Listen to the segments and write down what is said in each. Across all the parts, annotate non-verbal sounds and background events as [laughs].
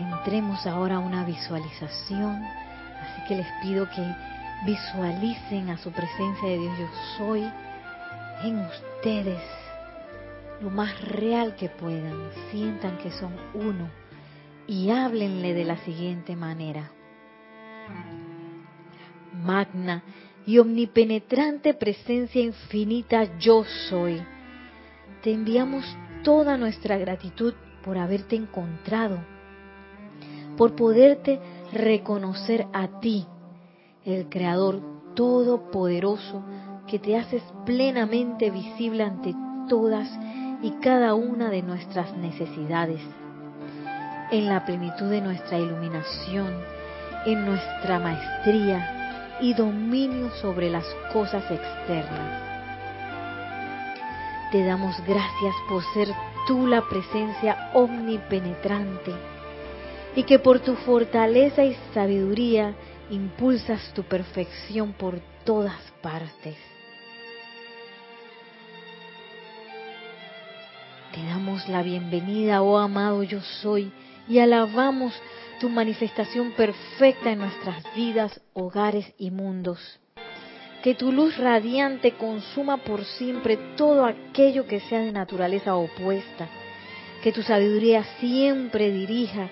entremos ahora a una visualización. Así que les pido que visualicen a su presencia de Dios yo soy en ustedes lo más real que puedan. Sientan que son uno y háblenle de la siguiente manera. Magna y omnipenetrante presencia infinita yo soy. Te enviamos toda nuestra gratitud por haberte encontrado, por poderte reconocer a ti, el Creador Todopoderoso, que te haces plenamente visible ante todas y cada una de nuestras necesidades, en la plenitud de nuestra iluminación, en nuestra maestría y dominio sobre las cosas externas. Te damos gracias por ser tú la presencia omnipenetrante y que por tu fortaleza y sabiduría impulsas tu perfección por todas partes. Te damos la bienvenida, oh amado yo soy, y alabamos tu manifestación perfecta en nuestras vidas, hogares y mundos. Que tu luz radiante consuma por siempre todo aquello que sea de naturaleza opuesta. Que tu sabiduría siempre dirija,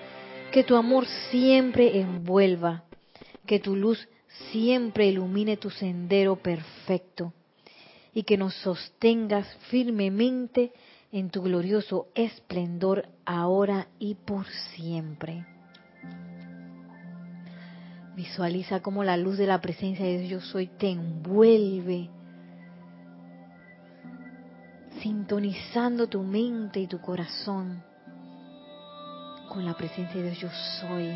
que tu amor siempre envuelva, que tu luz siempre ilumine tu sendero perfecto y que nos sostengas firmemente en tu glorioso esplendor ahora y por siempre. Visualiza cómo la luz de la presencia de Dios yo soy te envuelve, sintonizando tu mente y tu corazón con la presencia de Dios yo soy,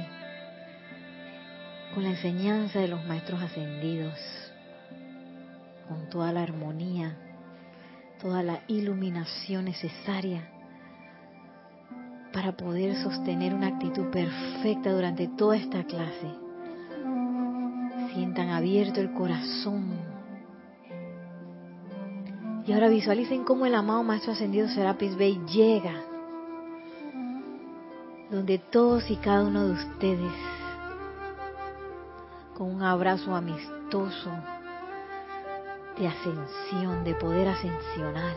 con la enseñanza de los maestros ascendidos, con toda la armonía toda la iluminación necesaria para poder sostener una actitud perfecta durante toda esta clase. Sientan abierto el corazón. Y ahora visualicen cómo el amado Maestro Ascendido Serapis Bey llega, donde todos y cada uno de ustedes, con un abrazo amistoso, de ascensión, de poder ascensional.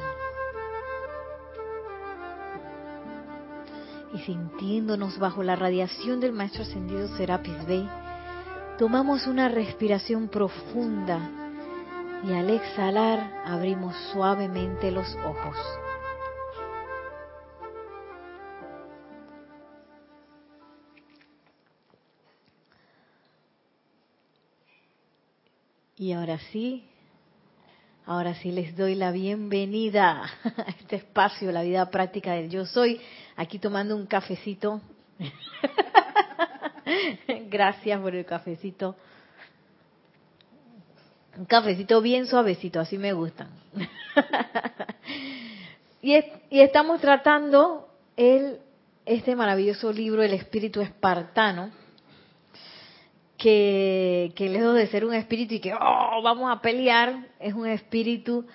Y sintiéndonos bajo la radiación del Maestro Ascendido Serapis Bey, tomamos una respiración profunda y al exhalar abrimos suavemente los ojos. Y ahora sí, Ahora sí les doy la bienvenida [laughs] a este espacio, la vida práctica del yo soy, aquí tomando un cafecito. [laughs] Gracias por el cafecito. Un cafecito bien suavecito, así me gustan. [laughs] y, y estamos tratando el, este maravilloso libro, El Espíritu Espartano que, lejos de ser un espíritu y que oh, vamos a pelear, es un espíritu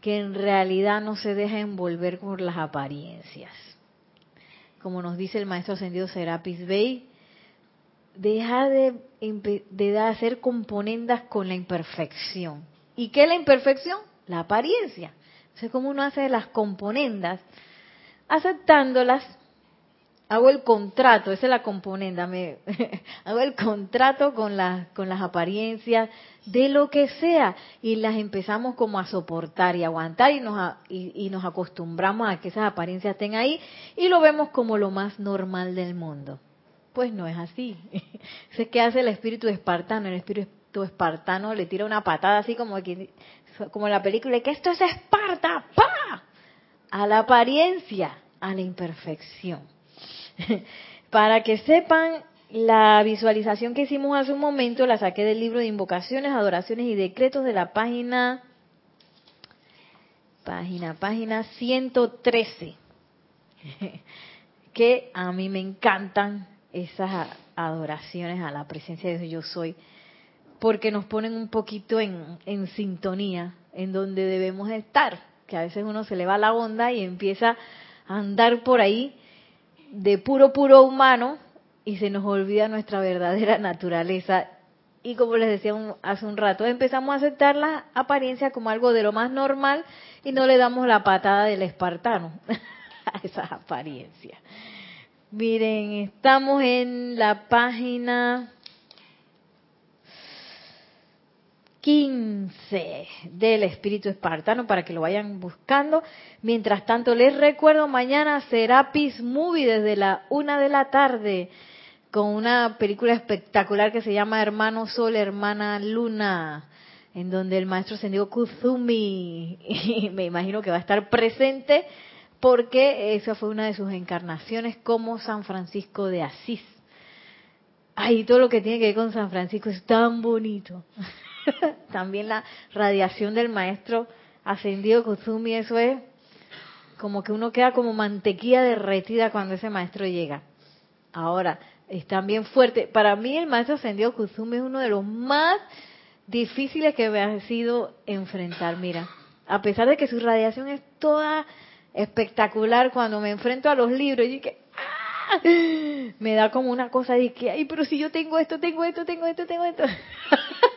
que en realidad no se deja envolver por las apariencias. Como nos dice el maestro ascendido Serapis Bey, deja de, de hacer componendas con la imperfección. ¿Y qué es la imperfección? La apariencia. Entonces, como uno hace las componendas, aceptándolas hago el contrato, esa es la componenda, [laughs] hago el contrato con, las con las apariencias de lo que sea y las empezamos como a soportar y aguantar y nos, y, nos acostumbramos a que esas apariencias estén ahí y lo vemos como lo más normal del mundo. Pues no es así. [laughs] sé que hace el espíritu espartano, el espíritu espartano le tira una patada así como como en la película que esto es Esparta, pa, a la apariencia, a la imperfección. [laughs] Para que sepan, la visualización que hicimos hace un momento la saqué del libro de invocaciones, adoraciones y decretos de la página, página, página 113. [laughs] que a mí me encantan esas adoraciones a la presencia de Dios yo soy, porque nos ponen un poquito en, en sintonía en donde debemos estar, que a veces uno se le va la onda y empieza a andar por ahí de puro, puro humano y se nos olvida nuestra verdadera [laughs] naturaleza. Y como les decía hace un rato, empezamos a aceptar la apariencia como algo de lo más normal y no le damos la patada del espartano [laughs] a esas apariencias. Miren, estamos en la página 15 del espíritu espartano para que lo vayan buscando. Mientras tanto, les recuerdo, mañana será Peace Movie desde la una de la tarde con una película espectacular que se llama Hermano Sol, Hermana Luna, en donde el maestro Sendio Kuzumi, [laughs] me imagino que va a estar presente porque esa fue una de sus encarnaciones como San Francisco de Asís. Ay, todo lo que tiene que ver con San Francisco es tan bonito. [laughs] [laughs] También la radiación del maestro ascendido Kuzumi, eso es como que uno queda como mantequilla derretida cuando ese maestro llega. Ahora, es también fuerte. Para mí el maestro ascendido Kuzumi es uno de los más difíciles que me ha sido enfrentar. Mira, a pesar de que su radiación es toda espectacular, cuando me enfrento a los libros, y que ¡ah! me da como una cosa de que, ay, pero si yo tengo esto, tengo esto, tengo esto, tengo esto. [laughs]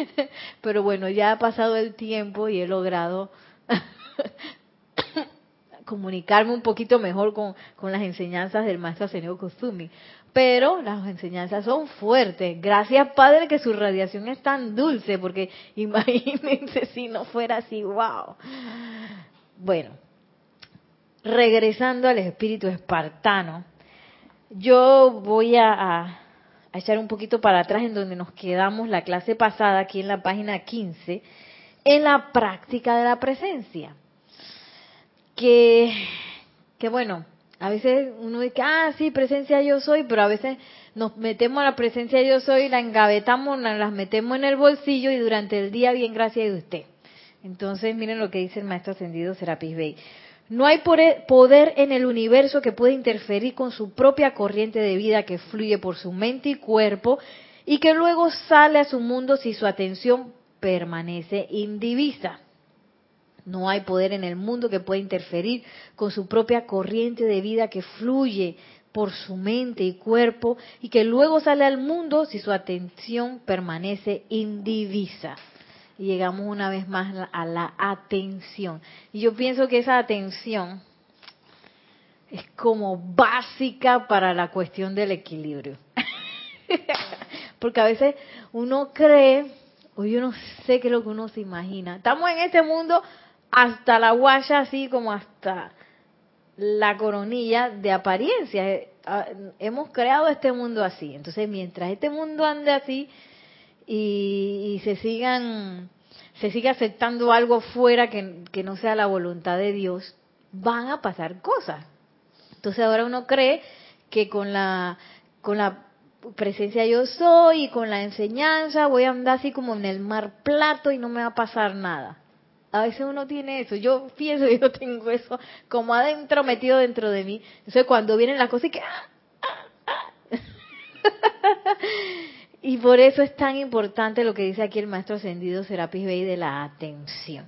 [laughs] Pero bueno, ya ha pasado el tiempo y he logrado [coughs] comunicarme un poquito mejor con, con las enseñanzas del maestro Asenio Kusumi. Pero las enseñanzas son fuertes. Gracias, Padre, que su radiación es tan dulce, porque [laughs] imagínense si no fuera así, wow. Bueno, regresando al espíritu espartano, yo voy a a echar un poquito para atrás en donde nos quedamos la clase pasada, aquí en la página 15, en la práctica de la presencia. Que, que bueno, a veces uno dice, ah, sí, presencia yo soy, pero a veces nos metemos a la presencia yo soy, la engavetamos, las metemos en el bolsillo y durante el día, bien, gracias de usted. Entonces, miren lo que dice el maestro ascendido Serapis Bey. No hay poder en el universo que pueda interferir con su propia corriente de vida que fluye por su mente y cuerpo y que luego sale a su mundo si su atención permanece indivisa. No hay poder en el mundo que pueda interferir con su propia corriente de vida que fluye por su mente y cuerpo y que luego sale al mundo si su atención permanece indivisa y llegamos una vez más a la atención. Y yo pienso que esa atención es como básica para la cuestión del equilibrio. [laughs] Porque a veces uno cree, o yo no sé qué es lo que uno se imagina. Estamos en este mundo hasta la guaya, así como hasta la coronilla de apariencia. Eh, ah, hemos creado este mundo así. Entonces, mientras este mundo ande así, y, se sigan se sigue aceptando algo fuera que, que no sea la voluntad de Dios, van a pasar cosas. Entonces ahora uno cree que con la con la presencia yo soy y con la enseñanza voy a andar así como en el mar plato y no me va a pasar nada. A veces uno tiene eso, yo pienso que [laughs] yo tengo eso como adentro metido dentro de mí. Entonces cuando vienen las cosas y que ¡ah! ¡Ah! ¡Ah! [laughs] Y por eso es tan importante lo que dice aquí el maestro ascendido Serapis Bey de la atención.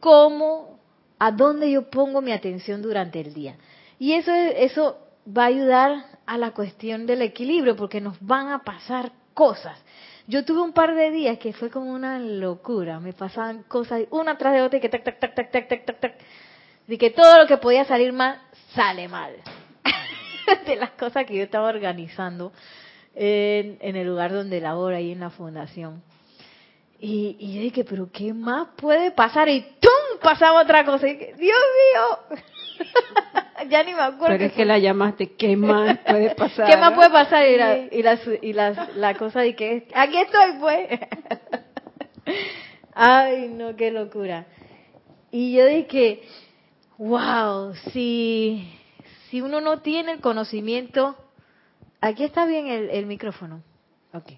¿Cómo, a dónde yo pongo mi atención durante el día? Y eso, eso va a ayudar a la cuestión del equilibrio, porque nos van a pasar cosas. Yo tuve un par de días que fue como una locura, me pasaban cosas una tras de otra y que tac, tac, tac, tac, tac, tac, tac, tac. De que todo lo que podía salir mal, sale mal. [laughs] de las cosas que yo estaba organizando en, el lugar donde labora, ahí en la fundación. Y, y yo dije, pero ¿qué más puede pasar? Y ¡tum! pasaba otra cosa. Y dije, Dios mío, [laughs] ya ni me acuerdo. Pero es que la llamaste, ¿qué más puede [laughs] pasar? ¿Qué más puede pasar? Y la, y la, y la, la cosa de que, aquí estoy pues. [laughs] Ay, no, qué locura. Y yo dije, wow, si, si uno no tiene el conocimiento Aquí está bien el, micrófono. Ok.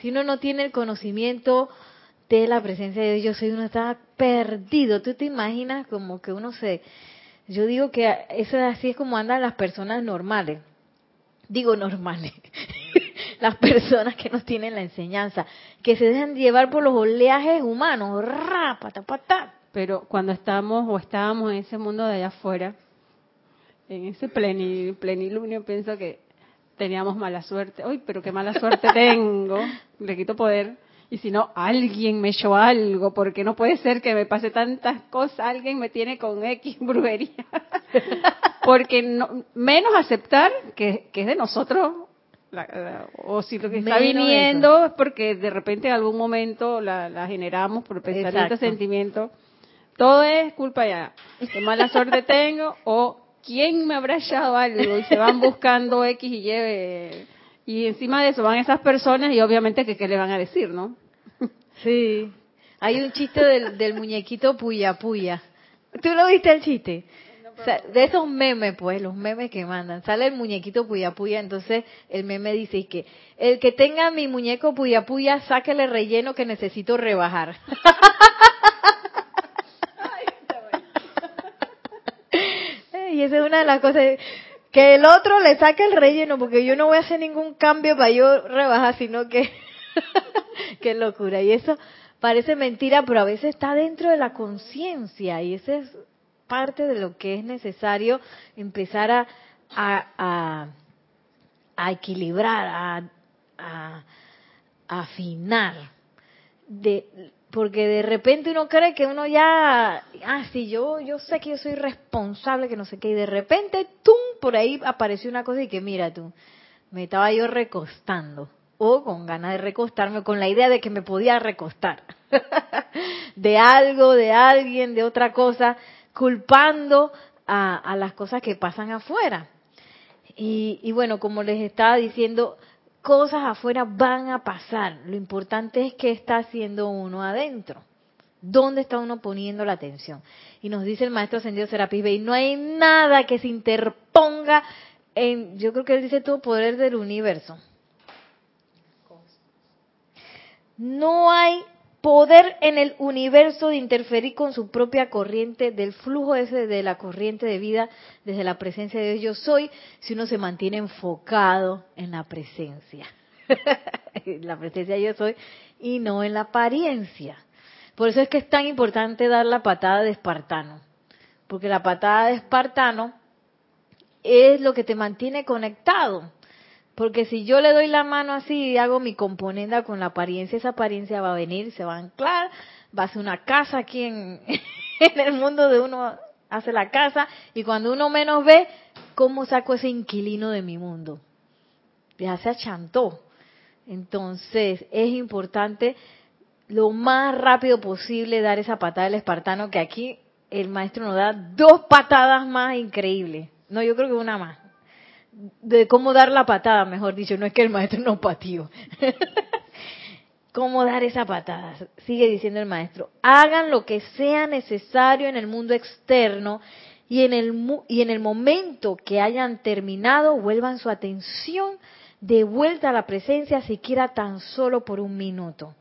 Si uno no tiene el conocimiento de la presencia de Dios, yo soy uno está perdido. Tú te imaginas como que uno se, yo digo que eso es así es como andan las personas normales. Digo normales. [laughs] las personas que no tienen la enseñanza, que se dejan llevar por los oleajes humanos, Pero cuando estamos o estábamos en ese mundo de allá afuera, en ese pleni, plenilunio pienso que teníamos mala suerte. Uy, pero qué mala suerte [laughs] tengo. Le quito poder. Y si no, alguien me echó algo, porque no puede ser que me pase tantas cosas. Alguien me tiene con X brujería. [laughs] porque no, menos aceptar que, que es de nosotros o si lo que está viniendo es porque de repente en algún momento la, generamos por pensamiento, sentimiento. Todo es culpa ya. [laughs] Qué mala suerte tengo o quién me habrá echado algo y se van buscando [laughs] X y Y. Y encima de eso van esas personas y obviamente que qué le van a decir, ¿no? [laughs] Sí. Hay un chiste del, del muñequito puya puya. ¿Tú lo viste el chiste? de esos memes, pues, los memes que mandan, sale el muñequito puya puya, entonces el meme dice que el que tenga mi muñeco puya puya, sáquele relleno que necesito rebajar. [laughs] y esa es una de las cosas, que el otro le saque el relleno, porque yo no voy a hacer ningún cambio para yo rebajar, sino que, [laughs] qué locura. Y eso parece mentira, pero a veces está dentro de la conciencia, y ese es parte de lo que es necesario empezar a, a, a, equilibrar, a, a, afinar. De, porque de repente uno cree que uno ya, ah, sí, yo, yo sé que yo soy responsable, que no sé qué, y de repente, ¡tum! por ahí apareció una cosa y que mira tú, me estaba yo recostando, o con ganas de recostarme, con la idea de que me podía recostar, [laughs] de algo, de alguien, de otra cosa, culpando a, las cosas que pasan afuera. Y, bueno, como les estaba diciendo, cosas afuera van a pasar. Lo importante es qué está haciendo uno adentro. ¿Dónde está uno poniendo la atención? Y nos dice el maestro ascendido Serapis Bey, no hay nada que se interponga en, yo creo que él dice todo poder del universo. No hay poder en el universo de interferir con su propia corriente, del flujo ese de la corriente de vida desde la presencia de Dios yo soy, si uno se mantiene enfocado en la presencia. [laughs] la presencia yo soy y no en la apariencia. Por eso es que es tan importante dar la patada de espartano, porque la patada de espartano es lo que te mantiene conectado. Porque si yo le doy la mano así y hago mi componenda con la apariencia, esa apariencia va a venir, se va a anclar, va a ser una casa aquí [laughs] en, el mundo de uno, hace la casa, y cuando uno menos ve, ¿cómo saco ese inquilino de mi mundo? Ya se achantó. Entonces, es importante lo más rápido posible dar esa patada del espartano, que aquí el maestro nos da dos patadas más increíbles. No, yo creo que una más de cómo dar la patada, mejor dicho, no es que el maestro no patío. [laughs] ¿Cómo dar esa patada? Sigue diciendo el maestro. Hagan lo que sea necesario en el mundo externo y en el, y en el momento que hayan terminado, vuelvan su atención de vuelta a la presencia, siquiera tan solo por un minuto.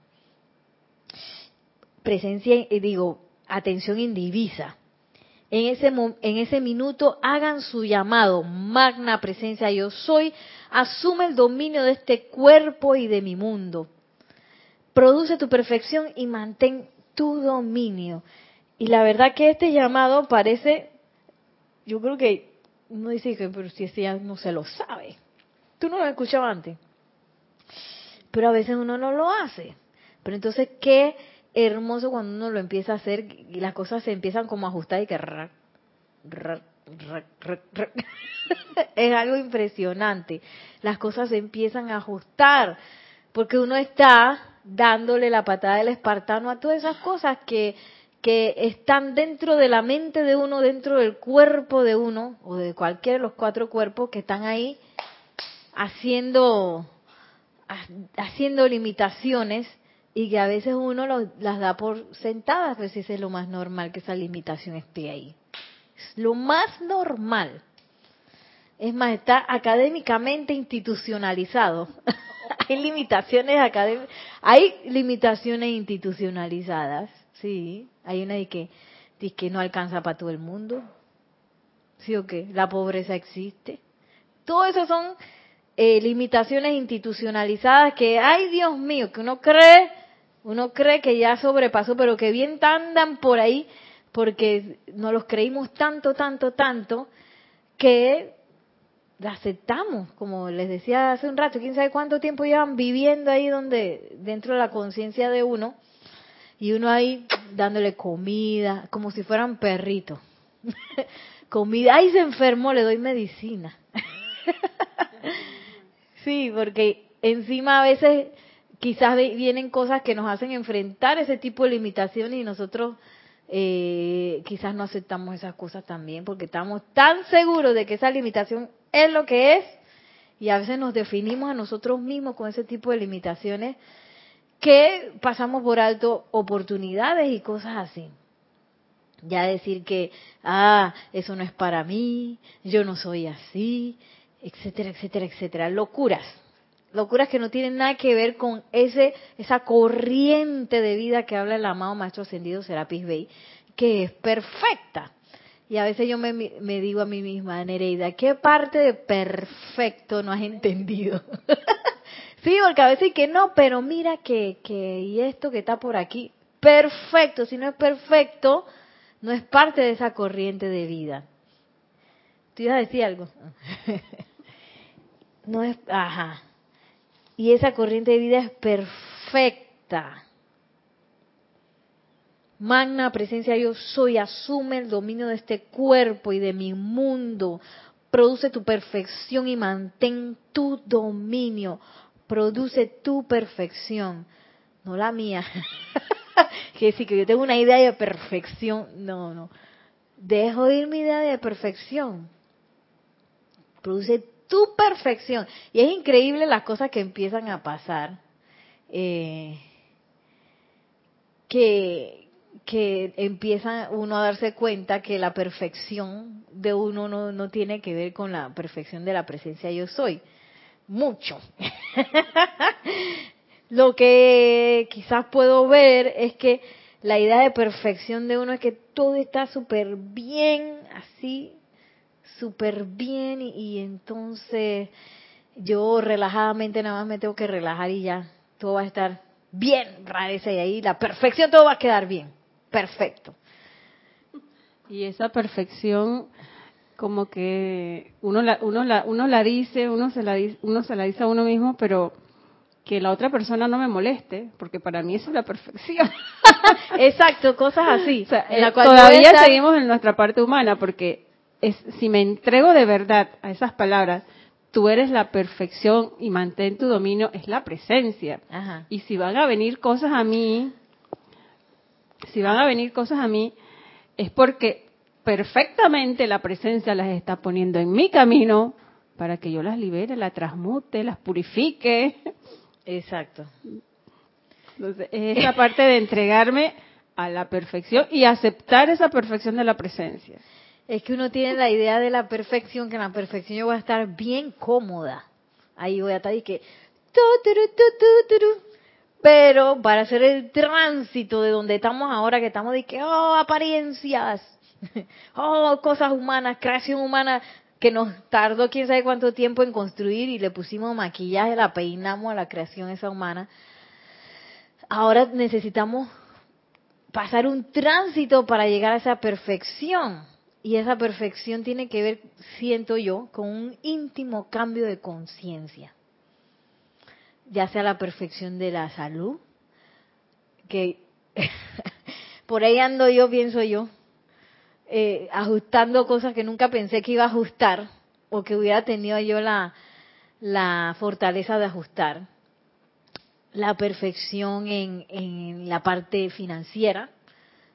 Presencia, eh, digo, atención indivisa en ese, en ese minuto hagan su llamado, magna presencia yo soy, asume el dominio de este cuerpo y de mi mundo. Produce tu perfección y mantén tu dominio. Y la verdad que este llamado parece, yo creo que uno dice que, pero si ese ya no se lo sabe. Tú no lo has escuchado antes. Pero a veces uno no lo hace. Pero entonces, ¿qué hermoso cuando uno lo empieza a hacer y las cosas se empiezan como a ajustar y que [laughs] es algo impresionante. Las cosas se empiezan a ajustar porque uno está dándole la patada del espartano a todas esas cosas que que están dentro de la mente de uno, dentro del cuerpo de uno o de cualquiera de los cuatro cuerpos que están ahí haciendo haciendo limitaciones y que a veces uno las da por sentadas, pero si es lo más normal que esa limitación esté ahí. Es lo más normal. Es más, está académicamente institucionalizado. [laughs] hay limitaciones académicas, hay limitaciones institucionalizadas, sí. Hay una de que, de que no alcanza para todo el mundo, ¿sí o qué? La pobreza existe. Todo eso son eh, limitaciones institucionalizadas que, ay Dios mío, que uno cree uno cree que ya sobrepasó, pero que bien andan por ahí porque no los creímos tanto, tanto, tanto, que aceptamos, como les decía hace un rato, quién sabe cuánto tiempo llevan viviendo ahí donde, dentro de la conciencia de uno, y uno ahí dándole comida, como si fueran perritos. [laughs] comida, ay se enfermó, le doy medicina. [laughs] sí, porque encima a veces quizás vienen cosas que nos hacen enfrentar ese tipo de limitaciones y nosotros eh, quizás no aceptamos esas cosas también porque estamos tan seguros de que esa limitación es lo que es y a veces nos definimos a nosotros mismos con ese tipo de limitaciones que pasamos por alto oportunidades y cosas así. Ya decir que, ah, eso no es para mí, yo no soy así, etcétera, etcétera, etcétera. Locuras. Locuras que no tienen nada que ver con ese, esa corriente de vida que habla el amado Maestro Ascendido Serapis Bey, que es perfecta. Y a veces yo me, me digo a mí misma, Nereida, ¿qué parte de perfecto no has entendido? [laughs] sí, porque a veces que no, pero mira que, que, y esto que está por aquí, perfecto, si no es perfecto, no es parte de esa corriente de vida. ¿Tú ibas a decir algo? [laughs] no es, ajá. Y esa corriente de vida es perfecta. Magna presencia yo soy, asume el dominio de este cuerpo y de mi mundo. Produce tu perfección y mantén tu dominio. Produce tu perfección, no la mía. [laughs] que decir que yo tengo una idea de perfección. No, no. Dejo ir mi idea de perfección. Produce tu perfección. Y es increíble las cosas que empiezan a pasar. Eh, que, que empieza uno a darse cuenta que la perfección de uno no, no tiene que ver con la perfección de la presencia yo soy. Mucho. [laughs] Lo que quizás puedo ver es que la idea de perfección de uno es que todo está súper bien, así, súper bien y, entonces yo relajadamente nada más me tengo que relajar y ya todo va a estar bien, rareza y ahí la perfección todo va a quedar bien, perfecto. Y esa perfección como que uno la, uno la, uno la dice, uno se la, uno se la dice a uno mismo, pero que la otra persona no me moleste, porque para mí eso es la perfección. [laughs] Exacto, cosas así. [laughs] en la eh, todavía seguimos en nuestra parte humana, porque es, si me entrego de verdad a esas palabras, tú eres la perfección y mantén tu dominio, es la presencia. Y si van a venir cosas a mí, si van a venir cosas a mí, es porque perfectamente la presencia las está poniendo en mi camino para que yo las libere, las transmute, las purifique. Exacto. Entonces, es esa parte de entregarme a la perfección y aceptar esa perfección de la presencia. Es que uno tiene la idea de la perfección, que en la perfección yo voy a estar bien cómoda. Ahí voy a estar y que... Pero para hacer el tránsito de donde estamos ahora, que estamos de que, oh, apariencias, [laughs] oh, cosas humanas, creación humana, que nos tardó quién sabe cuánto tiempo en construir y le pusimos maquillaje, la peinamos a la creación esa humana. Ahora necesitamos pasar un tránsito para llegar a esa perfección. Y esa perfección tiene que ver, siento yo, con un íntimo cambio de conciencia. Ya sea la perfección de la salud, que [laughs] por ahí ando yo, pienso yo, eh, ajustando cosas que nunca pensé que iba a ajustar o que hubiera tenido yo la, la fortaleza de ajustar. La perfección en, en la parte financiera,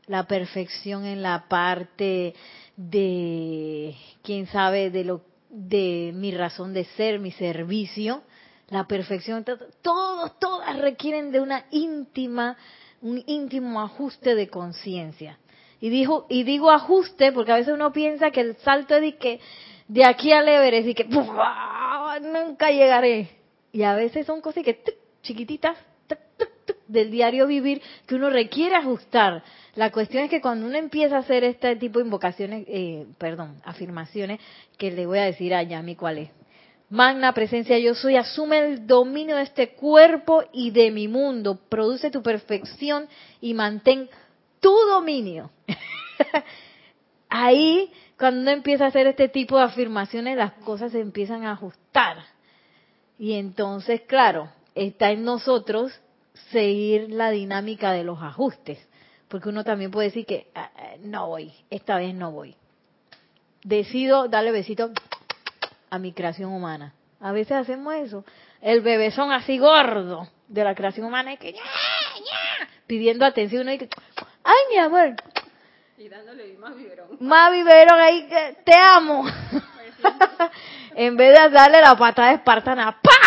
la perfección en la parte de, quién sabe, de lo de mi razón de ser, mi servicio, la perfección, todos, todas requieren de una íntima, un íntimo ajuste de conciencia. Y dijo, y digo ajuste porque a veces uno piensa que el salto es de que de aquí al Everest y que nunca llegaré. Y a veces son cosas que chiquititas del diario vivir que uno requiere ajustar. La cuestión es que cuando uno empieza a hacer este tipo de invocaciones, eh, perdón, afirmaciones, que le voy a decir a Yami cuál es. Magna presencia yo soy, asume el dominio de este cuerpo y de mi mundo, produce tu perfección y mantén tu dominio. [laughs] Ahí Cuando uno empieza a hacer este tipo de afirmaciones, las cosas se empiezan a ajustar. Y entonces, claro, está en nosotros seguir la dinámica de los ajustes. Porque uno también puede decir que ah, ah, no voy, esta vez no voy. Decido darle besito a mi creación humana. A veces hacemos eso. El bebezón así gordo de la creación humana es que pidiendo atención y que ay mi amor y dándole más biberón. Más biberón ahí que te amo. [laughs] en vez de darle la patada espartana, ¡pa!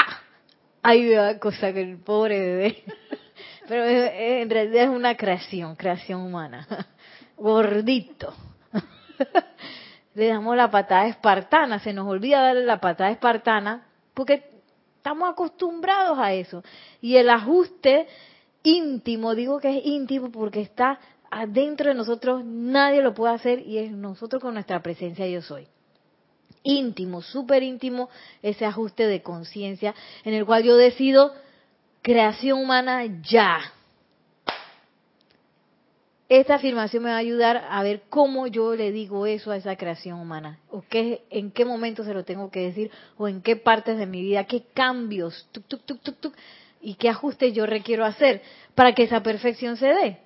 Ay, cosa que el pobre bebé. [laughs] Pero en realidad es una creación, creación humana. [laughs] Gordito. [laughs] Le damos la patada espartana, se nos olvida darle la patada espartana porque estamos acostumbrados a eso. Y el ajuste íntimo, digo que es íntimo porque está adentro de nosotros, nadie lo puede hacer y es nosotros con nuestra presencia yo soy íntimo, súper íntimo, ese ajuste de conciencia en el cual yo decido creación humana ya. Esta afirmación me va a ayudar a ver cómo yo le digo eso a esa creación humana, o qué, en qué momento se lo tengo que decir, o en qué partes de mi vida, qué cambios, y qué ajustes yo requiero hacer para que esa perfección se dé.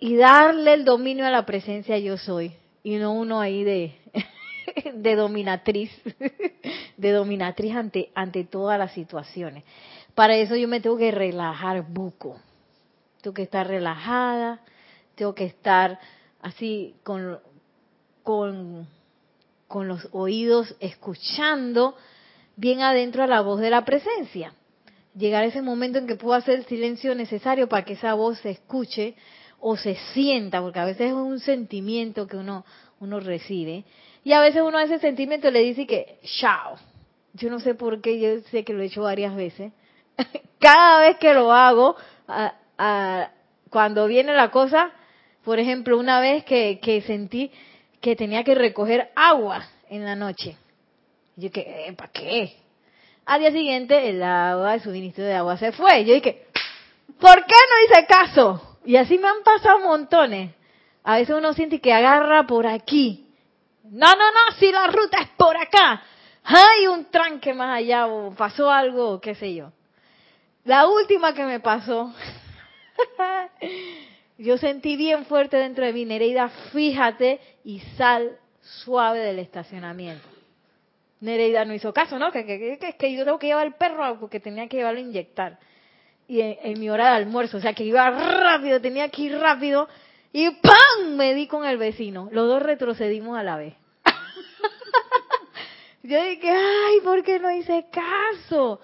Y darle el dominio a la presencia yo soy, y no uno ahí de, [laughs] de dominatriz, [laughs] de dominatriz ante, ante todas las situaciones. Para eso yo me tengo que relajar buco. Tengo que estar relajada, tengo que estar así con, con, con los oídos escuchando bien adentro a la voz de la presencia. Llegar a ese momento en que puedo hacer el silencio necesario para que esa voz se escuche o se sienta, porque a veces es un sentimiento que uno, uno recibe, y a veces uno a ese sentimiento le dice que, chao. Yo no sé por qué, yo sé que lo he hecho varias veces. [laughs] Cada vez que lo hago, cuando viene la cosa, por ejemplo, una vez que, que sentí que tenía que recoger agua en la noche. Yo que, eh, ¿para qué? Al día siguiente el agua, el suministro de agua se fue. Yo dije, ¿por qué no hice caso? Y así me han pasado montones. A veces uno siente que agarra por aquí no, no, no, si la ruta es por acá. Hay un tranque más allá o pasó algo, qué sé yo. La última que me pasó, [laughs] yo sentí bien fuerte dentro de mi Nereida, fíjate, y sal suave del estacionamiento. Nereida no hizo caso, ¿no? Que, que, yo tengo que llevar el perro porque tenía que llevarlo a inyectar. Y en, en, mi hora de almuerzo, o sea que iba rápido, tenía que ir rápido, y ¡pam! me di con el vecino. Los dos retrocedimos a la vez. [laughs] Yo dije, ay, ¿por qué no hice caso?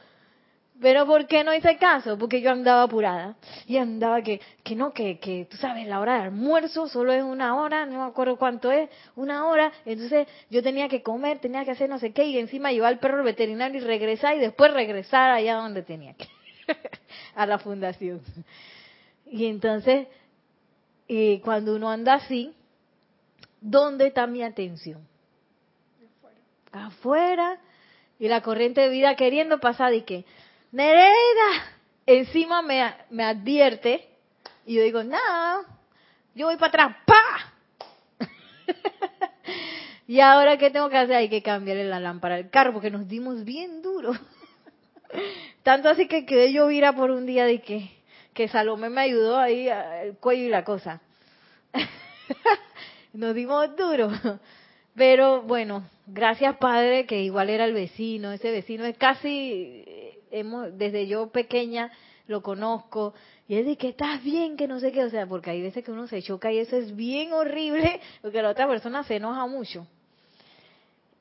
Pero ¿por qué no hice caso? Porque yo andaba apurada. Y andaba que, que no, que, que tú sabes, la hora de almuerzo solo es una hora, no me acuerdo cuánto es, una hora. Entonces yo tenía que comer, tenía que hacer no sé qué, y encima llevar al perro al veterinario y regresar, y después regresar allá donde tenía que, [laughs] a la fundación. Y entonces, y cuando uno anda así, ¿dónde está mi atención? afuera y la corriente de vida queriendo pasar y que, Nereida, encima me, me advierte y yo digo, no, yo voy para atrás, ¡pa! [laughs] y ahora, ¿qué tengo que hacer? Hay que cambiarle la lámpara al carro porque nos dimos bien duro. [laughs] Tanto así que quedé yo vira por un día de que, que Salomé me ayudó ahí el cuello y la cosa. [laughs] nos dimos duro. Pero bueno, gracias Padre, que igual era el vecino, ese vecino es casi, hemos, desde yo pequeña lo conozco, y es de que estás bien, que no sé qué, o sea, porque hay veces que uno se choca y eso es bien horrible, [laughs] porque la otra persona se enoja mucho.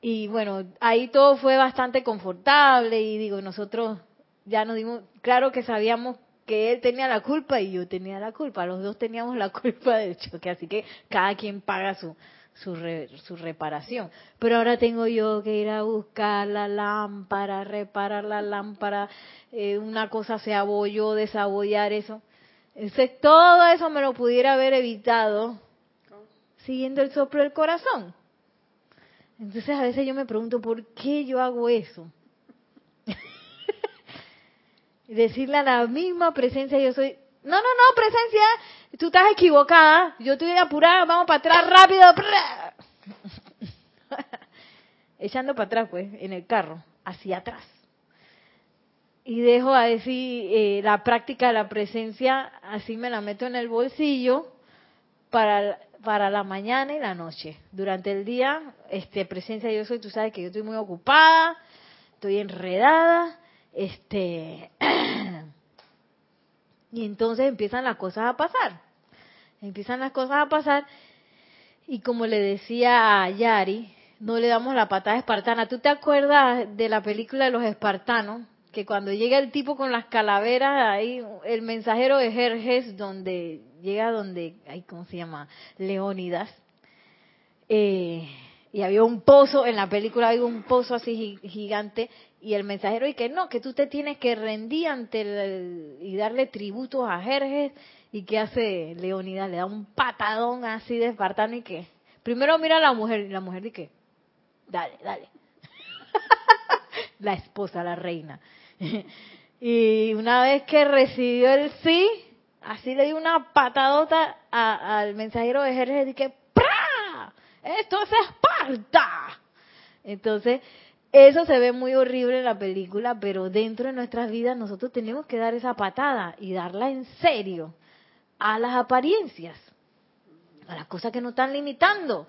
Y bueno, ahí todo fue bastante confortable y digo, nosotros ya nos dimos, claro que sabíamos que él tenía la culpa y yo tenía la culpa, los dos teníamos la culpa del choque, así que cada quien paga su, su, su reparación. Pero ahora tengo yo que ir a buscar la lámpara, reparar la lámpara, eh, una cosa se abolló, desabollar eso. Entonces, todo eso me lo pudiera haber evitado siguiendo el soplo del corazón. Entonces a veces yo me pregunto, ¿por qué yo hago eso? Decirle a la misma presencia, yo soy, no, no, no, presencia, tú estás equivocada, yo estoy apurada, vamos para atrás rápido. [laughs] echando para atrás, pues, en el carro, hacia atrás. Y dejo así eh, la práctica de la presencia, así me la meto en el bolsillo para, para la mañana y la noche. Durante el día, este, presencia yo soy, tú sabes que yo estoy muy ocupada, estoy enredada, este, [clears throat] y entonces empiezan las cosas a pasar. Empiezan las cosas a pasar y como le decía a Yari, no le damos la patada espartana. ¿Tú te acuerdas de la película de los espartanos? Que cuando llega el tipo con las calaveras, ahí el mensajero de Jerjes, donde llega donde, ay, ¿cómo se llama? Leónidas. Eh, y había un pozo, en la película había un pozo así gigante, y el mensajero y que no, que tú te tienes que rendir ante el, y darle tributos a Jerjes, y qué hace Leónidas, le da un patadón así de espartano y que, primero mira a la mujer, y la mujer dice, dale, dale. [laughs] la esposa, la reina. [laughs] y una vez que recibió el sí, así le dio una patadota al mensajero de Jerjes y que ¡Pra! ¡Esto es Esparta! Entonces, eso se ve muy horrible en la película, pero dentro de nuestras vidas nosotros tenemos que dar esa patada y darla en serio a las apariencias, a las cosas que nos están limitando.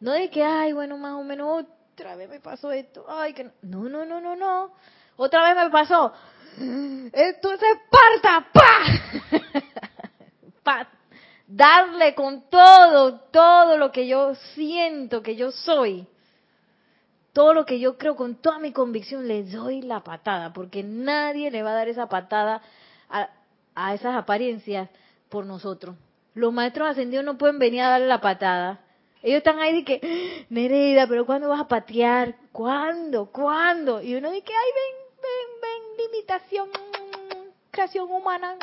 No de que, ay, bueno, más o menos otra vez me pasó esto, ay, que no, no, no, no, no, otra vez me pasó, esto es Esparta, ¡pa! [laughs] pa. Darle con todo, todo lo que yo siento que yo soy, todo lo que yo creo con toda mi convicción, le doy la patada, porque nadie le va a dar esa patada a, a esas apariencias por nosotros. Los maestros ascendidos no pueden venir a darle la patada. Ellos están ahí de que, Nereida, pero ¿cuándo vas a patear? ¿Cuándo? ¿Cuándo? Y uno dice, ay, ven, ven, ven, limitación, creación humana,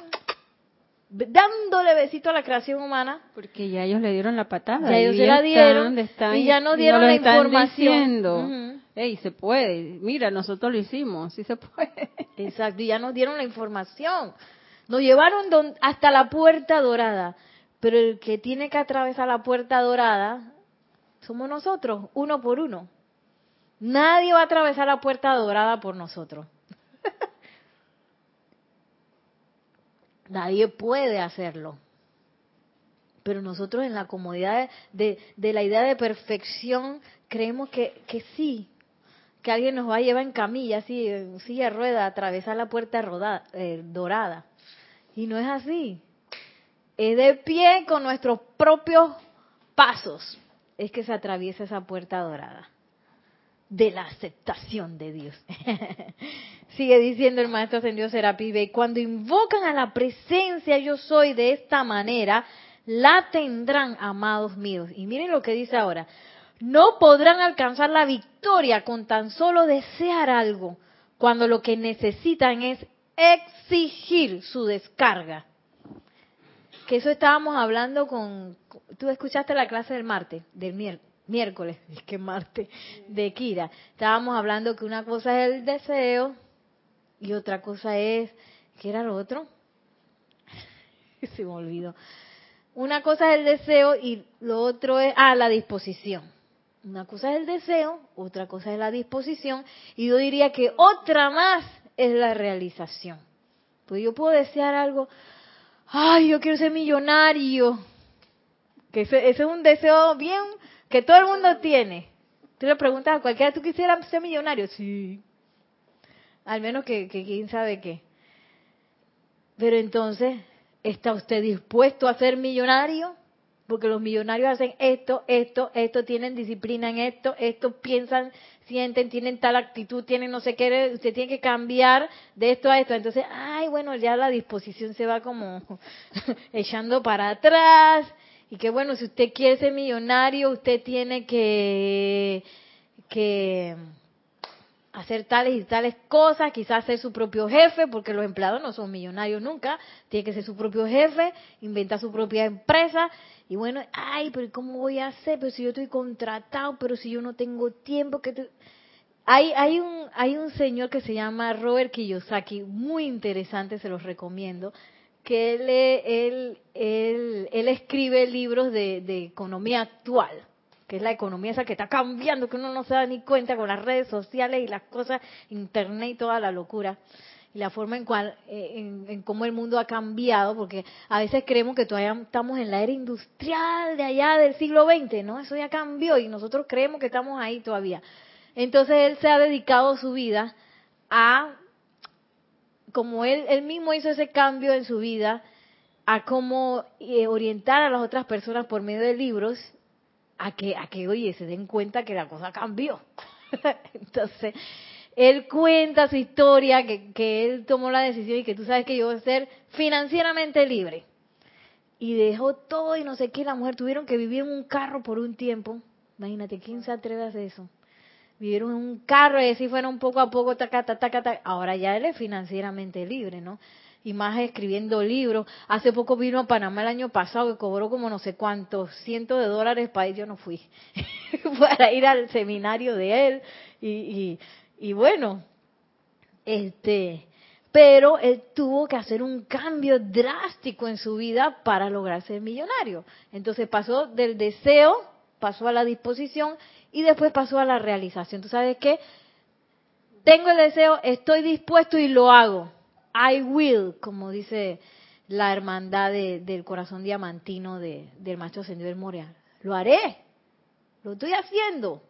dándole besito a la creación humana. Porque ya ellos le dieron la patada. Ya ellos se la dieron y ya no dieron la información. Ey, se puede. Mira, nosotros lo hicimos, sí se puede. Exacto, y ya nos dieron la información. Nos llevaron hasta la puerta dorada, pero el que tiene que atravesar la puerta dorada somos nosotros, uno por uno. Nadie va a atravesar la puerta dorada por nosotros. Nadie puede hacerlo. Pero nosotros en la comodidad de, la idea de perfección creemos que, que, sí, que alguien nos va a llevar en camilla, así, en silla de rueda, a atravesar la puerta eh, dorada. Y no es así. Es de pie con nuestros propios pasos. Es que se atraviesa esa puerta dorada de la aceptación de Dios. [laughs] Sigue diciendo el maestro ascendido Serapi y cuando invocan a la presencia yo soy de esta manera, la tendrán, amados míos. Y miren lo que dice ahora, no podrán alcanzar la victoria con tan solo desear algo, cuando lo que necesitan es exigir su descarga. Que eso estábamos hablando con, tú escuchaste la clase del martes, del miércoles miércoles, [laughs] es que martes, de Kira, estábamos hablando que una cosa es el deseo y otra cosa es, ¿qué era lo otro? [laughs] Se me olvidó. Una cosa es el deseo y lo otro es, ah, la disposición. Una cosa es el deseo, otra cosa es la disposición y yo diría que otra más es la realización. Pues yo puedo desear algo, ay, yo quiero ser millonario, que ese, ese es un deseo bien que todo el mundo tiene. Tú le preguntas a cualquiera, ¿tú quisieras ser millonario? Sí. Al menos que, quién sabe qué. Pero entonces, ¿está usted dispuesto a ser millonario? Porque los millonarios hacen esto, esto, esto, tienen disciplina en esto, esto, piensan, sienten, tienen tal actitud, tienen no sé qué, usted tiene que cambiar de esto a esto. Entonces, ay, bueno, ya la disposición se va como [laughs] echando para atrás y que bueno, si usted quiere ser millonario, usted tiene que, hacer tales y tales cosas, quizás ser su propio jefe, porque los empleados no son millonarios nunca, tiene que ser su propio jefe, inventar su propia empresa, y bueno, ay, pero ¿cómo voy a hacer? Pero si yo estoy contratado, pero si yo no tengo tiempo, que hay, hay, un, hay un señor que se llama Robert Kiyosaki, muy interesante, se los recomiendo, que él, él, él, él escribe libros de, economía actual. que es la economía esa que está cambiando, que uno no se da ni cuenta con las redes sociales y las cosas, internet y toda la locura y la forma en cual eh, en, cómo el mundo ha cambiado porque a veces creemos que todavía estamos en la era industrial de allá del siglo XX no eso ya cambió y nosotros creemos que estamos ahí todavía entonces él se ha dedicado su vida a como él él mismo hizo ese cambio en su vida a cómo eh, orientar a las otras personas por medio de libros a que a que oye se den cuenta que la cosa cambió [laughs] entonces él cuenta su historia, que, que él tomó la decisión y que tú sabes que yo voy a ser financieramente libre. Y dejó todo y no sé qué, la mujer tuvieron que vivir en un carro por un tiempo. Imagínate, ¿quién se atreve a hacer eso? Vivieron un carro y así fueron poco a poco, taca, taca, taca. Ahora ya él es financieramente libre, ¿no? y más escribiendo libros. Hace poco vino a Panamá el año pasado y cobró como no sé cuántos cientos de dólares para ir. Yo no fui [laughs] para ir al seminario de él y, y, y bueno, este, pero él tuvo que hacer un cambio drástico en su vida para lograr ser millonario. Entonces pasó del deseo, pasó a la disposición y después pasó a la realización. ¿Tú sabes qué? Tengo el deseo, estoy dispuesto y lo hago. I will, como dice la hermandad del corazón diamantino de, del maestro ascendido del Moreal. Lo haré, lo estoy haciendo.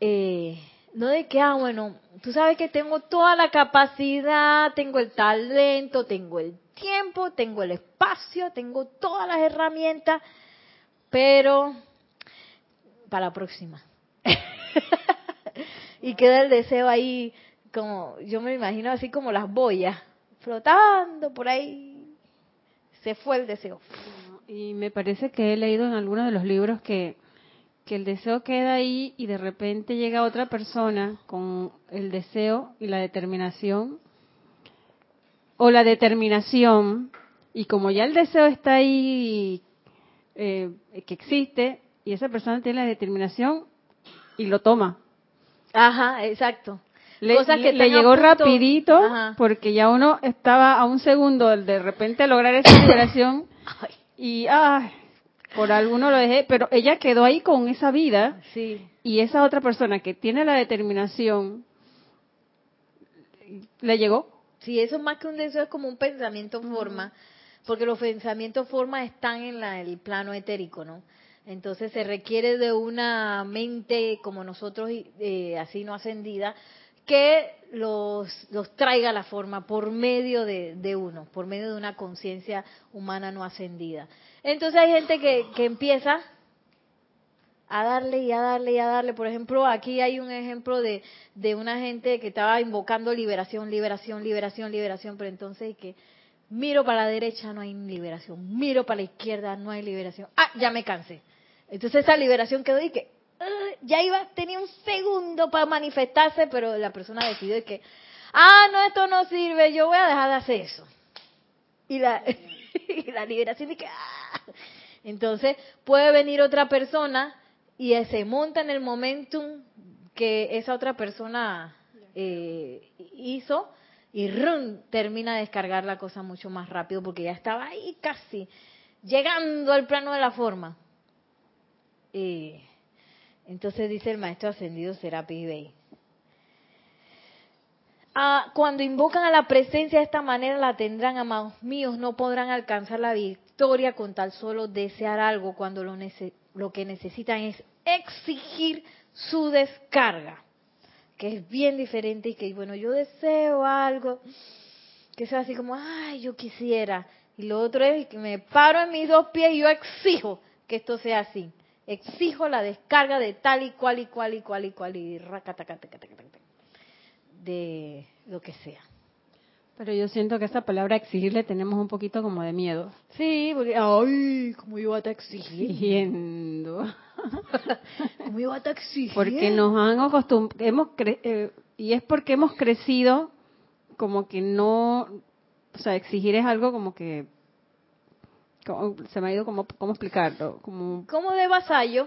Eh, no de que, ah, bueno, tú sabes que tengo toda la capacidad, tengo el talento, tengo el tiempo, tengo el espacio, tengo todas las herramientas, pero para la próxima. [laughs] y queda el deseo ahí, como, yo me imagino así como las boyas, flotando por ahí. Se fue el deseo. Y me parece que he leído en algunos de los libros que que el deseo queda ahí y de repente llega otra persona con el deseo y la determinación, o la determinación, y como ya el deseo está ahí, eh, que existe, y esa persona tiene la determinación y lo toma. Ajá, exacto. Le, que le llegó rapidito porque ya uno estaba a un segundo de, de repente lograr esa liberación [coughs] y ay, por alguno lo dejé, pero ella quedó ahí con esa vida. Sí. Y esa otra persona que tiene la determinación, le llegó. Sí, eso más que un deseo es como un pensamiento forma, porque los pensamientos forma están en el plano etérico, ¿no? Entonces se requiere de una mente como nosotros, eh, así no ascendida, que los, los traiga a la forma por medio de, de uno, por medio de una conciencia humana no ascendida. Entonces hay gente que, que empieza a darle y a darle y a darle. Por ejemplo, aquí hay un ejemplo de, de una gente que estaba invocando liberación, liberación, liberación, liberación, pero entonces que miro para la derecha no hay liberación, miro para la izquierda no hay liberación. Ah, ya me cansé. Entonces esa liberación quedó y que ya iba, tenía un segundo para manifestarse, pero la persona decidió que, ah, no, esto no sirve, yo voy a dejar de hacer eso. Y la, [laughs] y la liberación y que, ¡ah! entonces puede venir otra persona y se monta en el momentum que esa otra persona eh, hizo y rum, termina de descargar la cosa mucho más rápido porque ya estaba ahí casi llegando al plano de la forma. Eh, entonces dice el maestro ascendido Serapi Bey, Ah, cuando invocan a la presencia de esta manera la tendrán, amados míos, no podrán alcanzar la victoria con tal solo desear algo cuando lo, lo que necesitan es exigir su descarga, que es bien diferente y que, bueno, yo deseo algo que sea así como, ay, yo quisiera, y lo otro es que me paro en mis dos pies y yo exijo que esto sea así. Exijo la descarga de tal y cual y cual y cual y cual y de lo que sea. Pero yo siento que esa palabra exigirle tenemos un poquito como de miedo. Sí, porque, ay, ¿cómo iba a estar exigiendo? ¿Cómo iba a estar exigiendo? Porque nos han acostumbrado, eh, y es porque hemos crecido como que no, o sea, exigir es algo como que, se me ha ido como, ¿cómo explicarlo? Como, como de vasallo.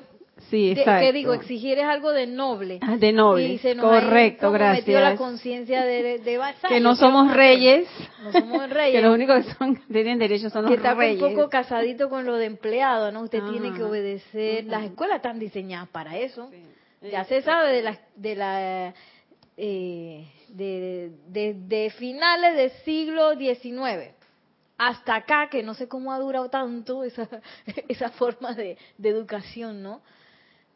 Sí, de- exacto. que digo, exigir es algo de noble. Ah, De noble. Y se nos Correcto, como metido la gracias. conciencia de, de vasallo. Que no ¿Qué somos reyes. No somos [laughs] reyes. Que los únicos que son, tienen derechos son los que está reyes. un poco casadito con lo de empleado, ¿no? Usted tiene que obedecer. Las escuelas están diseñadas para eso. Ya se sabe de la, de la eh, de, de- de finales del siglo XIX hasta acá, que no sé cómo ha durado tanto esa, [laughs] esa forma de, educación, ¿no?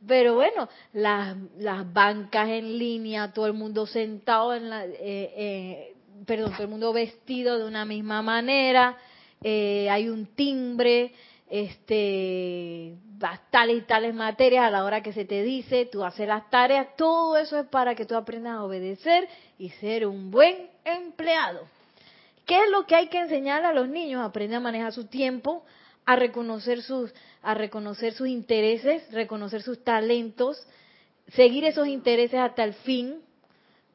Pero bueno, las, las bancas en línea, todo el mundo sentado en la, eh, eh, perdón, todo el mundo vestido de una misma manera, eh, hay un timbre, este, tales y tales materias a la hora que se te dice, tú haces las tareas, todo eso es para que tú aprendas a obedecer y ser un buen empleado. ¿Qué es lo que hay que enseñar a los niños? Aprender a manejar su tiempo, a reconocer sus, a reconocer sus intereses, reconocer sus talentos, seguir esos intereses hasta el fin.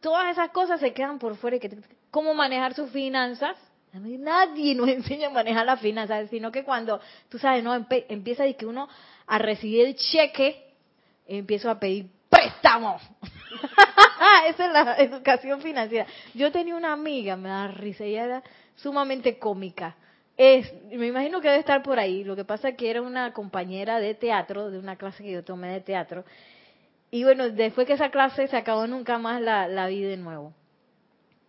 Todas esas cosas se quedan por fuera. ¿Cómo manejar sus finanzas? Nadie nos [laughs] enseña a manejar las finanzas, sino que cuando, tú sabes, no empieza de que uno a recibir el cheque, empiezo a pedir préstamo. [laughs] Esa es la educación financiera. Yo tenía una amiga, me da risa, ella era sumamente cómica. Es, me imagino que debe estar por ahí. Lo que pasa es que era una compañera de teatro, de una clase que yo tomé de teatro. Y bueno, después que esa clase se acabó, nunca más la, la vi de nuevo.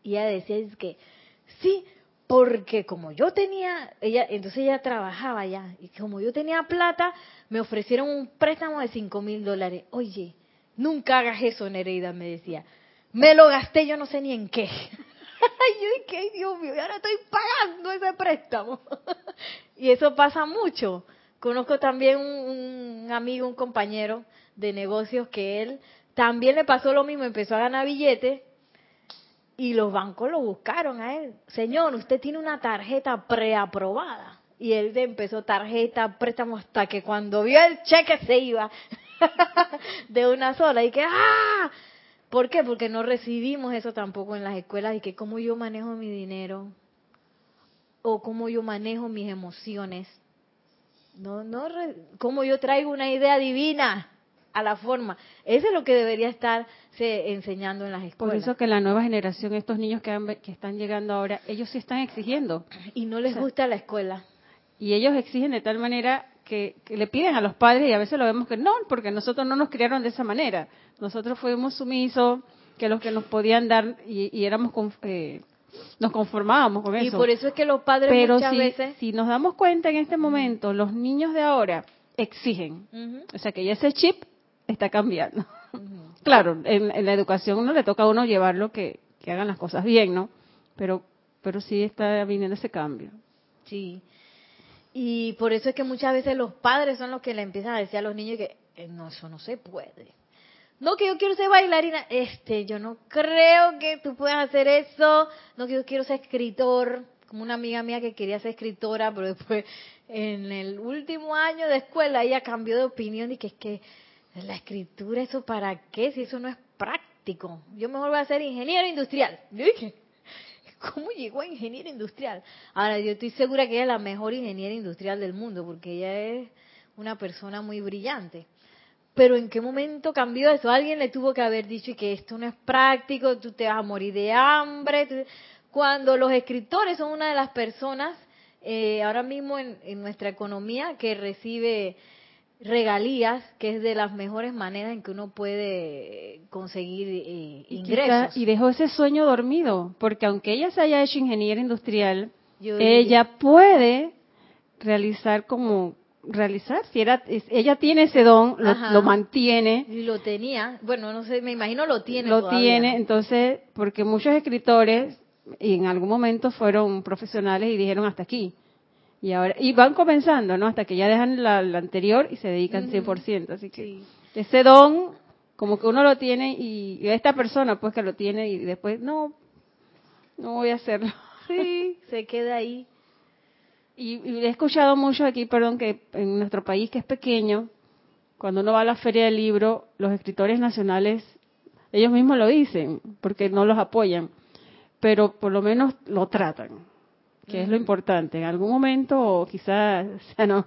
Y ella decía es que, sí, porque como yo tenía, ella, entonces ella trabajaba ya, y como yo tenía plata, me ofrecieron un préstamo de cinco mil dólares. Oye, nunca hagas eso, Nereida, me decía. Me lo gasté, yo no sé ni en qué. [laughs] Yo dije, "Ay, Dios mío, ahora estoy pagando ese préstamo. [laughs] y eso pasa mucho. Conozco también un, un amigo, un compañero de negocios que él también le pasó lo mismo, empezó a ganar billetes y los bancos lo buscaron a él. Señor, usted tiene una tarjeta preaprobada. Y él empezó tarjeta, préstamo, hasta que cuando vio el cheque se iba [laughs] de una sola. Y que, ¡ah! ¿Por qué? Porque no recibimos eso tampoco en las escuelas. Y que cómo yo manejo mi dinero. O cómo yo manejo mis emociones. No, no, re- cómo yo traigo una idea divina a la forma. Eso es lo que debería estar se, enseñando en las Por escuelas. eso que la nueva generación, estos niños que, han- que están llegando ahora, ellos sí están exigiendo. y no les gusta la escuela. Y ellos exigen de tal manera que, que le piden a los padres y a veces lo vemos que no, porque nosotros no nos criaron de esa manera. Nosotros fuimos sumisos, que los que nos podían dar y, y éramos con- eh, nos conformábamos con Y eso. por eso es que los padres Pero muchas si, veces... si nos damos cuenta en este momento, los niños de ahora exigen. O sea que ya ese chip está cambiando. Claro, en, en la educación no le toca a uno llevarlo que, que hagan las cosas bien, ¿no? Pero, pero sí está viniendo ese cambio. Sí. Y por eso es que muchas veces los padres son los que le empiezan a decir a los niños que eh, no, eso no se puede. No, que yo quiero ser bailarina. Este, yo no creo que tú puedas hacer eso. No, que yo quiero ser escritor. Como una amiga mía que quería ser escritora, pero después en el último año de escuela ella cambió de opinión y que es que la escritura, ¿eso para qué? Si eso no es práctico. Yo mejor voy a ser ingeniero industrial. Yo dije, [laughs] ¿Cómo llegó a ingeniero industrial? Ahora, yo estoy segura que ella es la mejor ingeniera industrial del mundo, porque ella es una persona muy brillante. Pero ¿en qué momento cambió eso? Alguien le tuvo que haber dicho que esto no es práctico, tú te vas a morir de hambre. Cuando los escritores son una de las personas eh, ahora mismo en, en nuestra economía que recibe regalías, que es de las mejores maneras en que uno puede conseguir eh, Y, ingresos. y dejó ese sueño dormido, porque aunque ella se haya hecho ingeniera industrial, Yo ella puede realizar como realizar, si era, ella tiene ese don, lo, mantiene, Y lo tenía, bueno, no sé, me imagino lo tiene. lo todavía, tiene, entonces, porque muchos escritores y en algún momento fueron profesionales y dijeron hasta aquí. Y ahora y van comenzando, ¿no? Hasta que ya dejan la, la anterior y se dedican Ujú. 100%, así que Sí. ese don como que uno lo tiene y, y esta persona pues que lo tiene y después no no voy a hacerlo. [laughs] Sí, se queda ahí. Y, y he escuchado mucho aquí, perdón, que en nuestro país que es pequeño, cuando uno va a la feria del libro, los escritores nacionales, ellos mismos lo dicen, porque no los apoyan, pero por lo menos lo tratan, que es lo importante. En algún momento, o quizás, [laughs] o sea, no,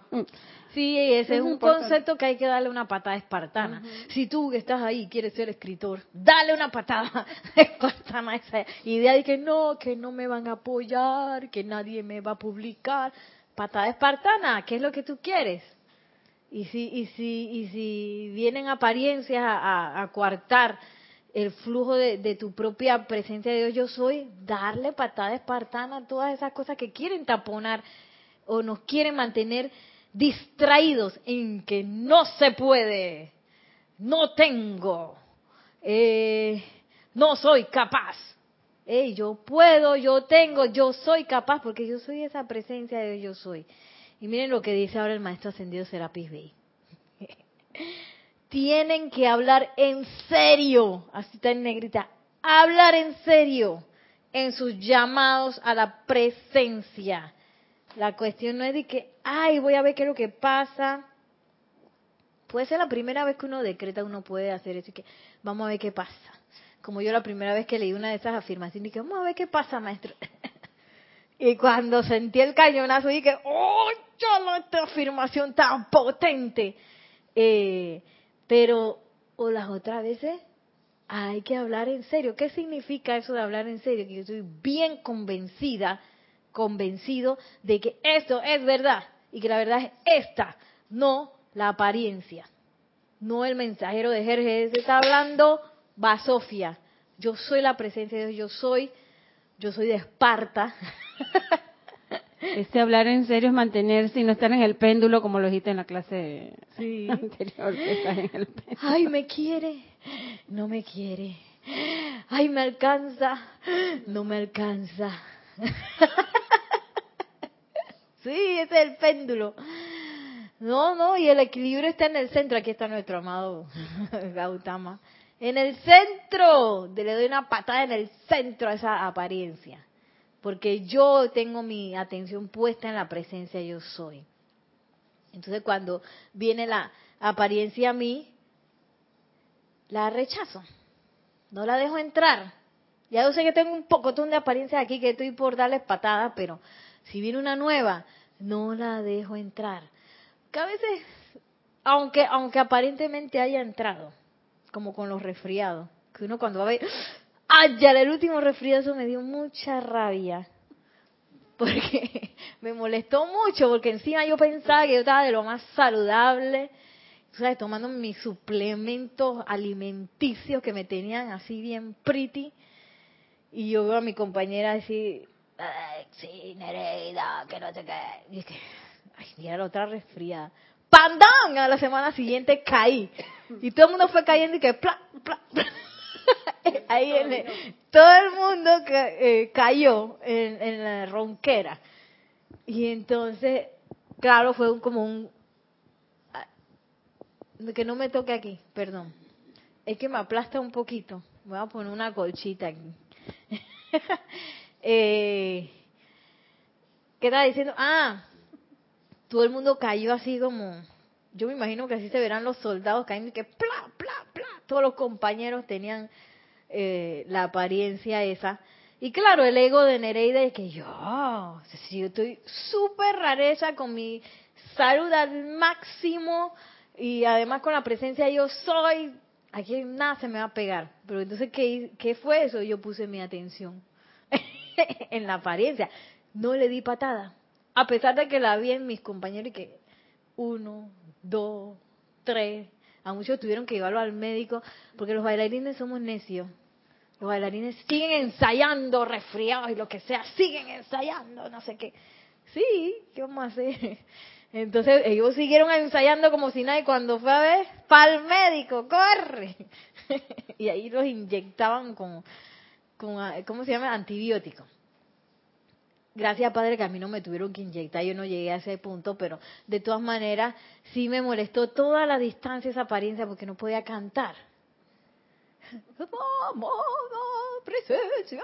Sí, ese es, Es un importante. concepto que hay que darle una patada espartana. Si tú que estás ahí quieres ser escritor, dale una patada [laughs] espartana a esa idea de que no, que no me van a apoyar, que nadie me va a publicar. Patada espartana, ¿qué es lo que tú quieres? Y si, y si, y si vienen apariencias a, a- a coartar el flujo de, de tu propia presencia de Dios, yo soy, darle patada espartana a todas esas cosas que quieren taponar o nos quieren mantener distraídos en que no se puede, no tengo, eh, no soy capaz. Ey, yo puedo, yo tengo, yo soy capaz, porque yo soy esa presencia de Dios, yo soy. Y miren lo que dice ahora el maestro ascendido Serapis Bey. [laughs] Tienen que hablar en serio, así está en negrita, hablar en serio en sus llamados a la presencia. La cuestión no es de que, ay, voy a ver qué es lo que pasa. Puede ser la primera vez que uno decreta, uno puede hacer eso y que vamos a ver qué pasa. Como yo la primera vez que leí una de esas afirmaciones, dije, vamos a ver qué pasa, maestro. [laughs] y cuando sentí el cañonazo, dije, oh, yo esta afirmación tan potente. Eh, pero, o las otras veces, hay que hablar en serio. ¿Qué significa eso de hablar en serio? Que yo estoy bien convencida, convencido de que esto es verdad y que la verdad es esta, no la apariencia. No el mensajero de Jerjes está hablando Basofia. Yo soy la presencia de Dios, yo soy, yo soy de Esparta. [laughs] Ese hablar en serio es mantenerse y no estar en el péndulo como lo dijiste en la clase Sí. [laughs] anterior, que estás en el péndulo. Ay, me quiere, no me quiere. Ay, me alcanza, no me alcanza. [laughs] Sí, ese es el péndulo. No, no, y el equilibrio está en el centro. Aquí está nuestro amado [laughs] Gautama. En el centro, le doy una patada en el centro a esa apariencia. Porque yo tengo mi atención puesta en la presencia yo soy. Entonces cuando viene la apariencia a mí, la rechazo. No la dejo entrar. Ya yo sé que tengo un pocotón de apariencias aquí que estoy por darles patadas, pero si viene una nueva, no la dejo entrar. Que a veces, aunque, aunque aparentemente haya entrado, como con los resfriados, que uno cuando va a ver, ¡ay! ya el último resfriado eso me dio mucha rabia. Porque [laughs] me molestó mucho, porque encima yo pensaba que yo estaba de lo más saludable, ¿sabes? tomando mis suplementos alimenticios que me tenían así bien pretty. Y yo veo a mi compañera decir, "Ay, sí, Nereida, que no sé qué. Y es que, ay, mira la otra resfriada. ¡Pandán! A la semana siguiente caí. Y todo el mundo fue cayendo y que, pla, pla. [laughs] Ahí en el- todo el mundo eh, cayó en, en la ronquera. Y entonces, claro, fue un, como un... ah, Que no me toque aquí, perdón. Es que me aplasta un poquito. Voy a poner una colchita aquí. [laughs] eh, ¿Qué estaba diciendo? Ah, todo el mundo cayó así como... Yo me imagino que así se verán los soldados cayendo y que pla, pla, pla. Todos los compañeros tenían eh, la apariencia esa. Y claro, el ego de Nereida es que yo, si yo estoy súper rareza con mi salud al máximo y además con la presencia yo soy, aquí nada se me va a pegar. Pero entonces, ¿qué, qué fue eso? Yo puse mi atención [laughs] en la apariencia. No le di patada. A pesar de que la vi en mis compañeros y que uno, dos, tres, a muchos tuvieron que llevarlo al médico porque los bailarines somos necios. Los bailarines siguen ensayando, resfriados y lo que sea, siguen ensayando, no sé qué. Sí, ¿qué vamos a hacer? [laughs] Entonces ellos siguieron ensayando como si nada y cuando fue a ver, para el médico, corre. [laughs] y ahí los inyectaban con, con, ¿cómo se llama? Antibiótico. Gracias, Padre, que a mí no me tuvieron que inyectar, yo no llegué a ese punto, pero de todas maneras sí me molestó toda la distancia esa apariencia porque no podía cantar. Presencia.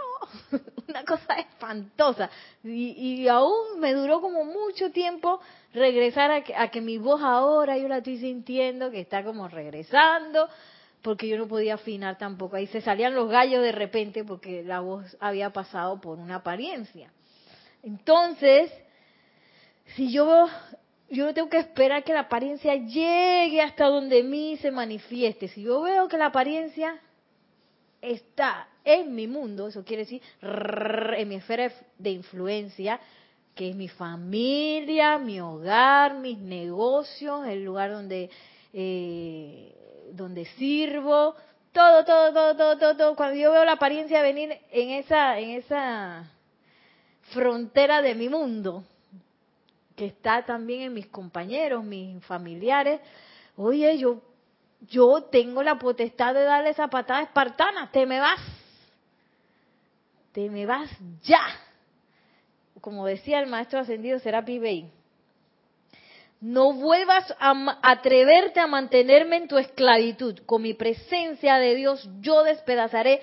[laughs] Una cosa espantosa. Y, y aún me duró como mucho tiempo regresar a que, a que mi voz ahora yo la estoy sintiendo que está como regresando, porque yo no podía afinar tampoco. Ahí se salían los gallos de repente porque la voz había pasado por una apariencia. Entonces, si yo yo no tengo que esperar que la apariencia llegue hasta donde mí se manifieste. Si yo veo que la apariencia está en mi mundo, eso quiere decir en mi esfera de influencia, que es mi familia, mi hogar, mis negocios, el lugar donde, eh, donde sirvo, todo, todo, todo, todo, todo, todo. Cuando yo veo la apariencia venir en esa, en esa frontera de mi mundo, que está también en mis compañeros, mis familiares, oye, yo, yo tengo la potestad de darle esa patada espartana, te me vas, te me vas ya. Como decía el maestro ascendido Serapi Bey, no vuelvas a atreverte a mantenerme en tu esclavitud. Con mi presencia de Dios yo despedazaré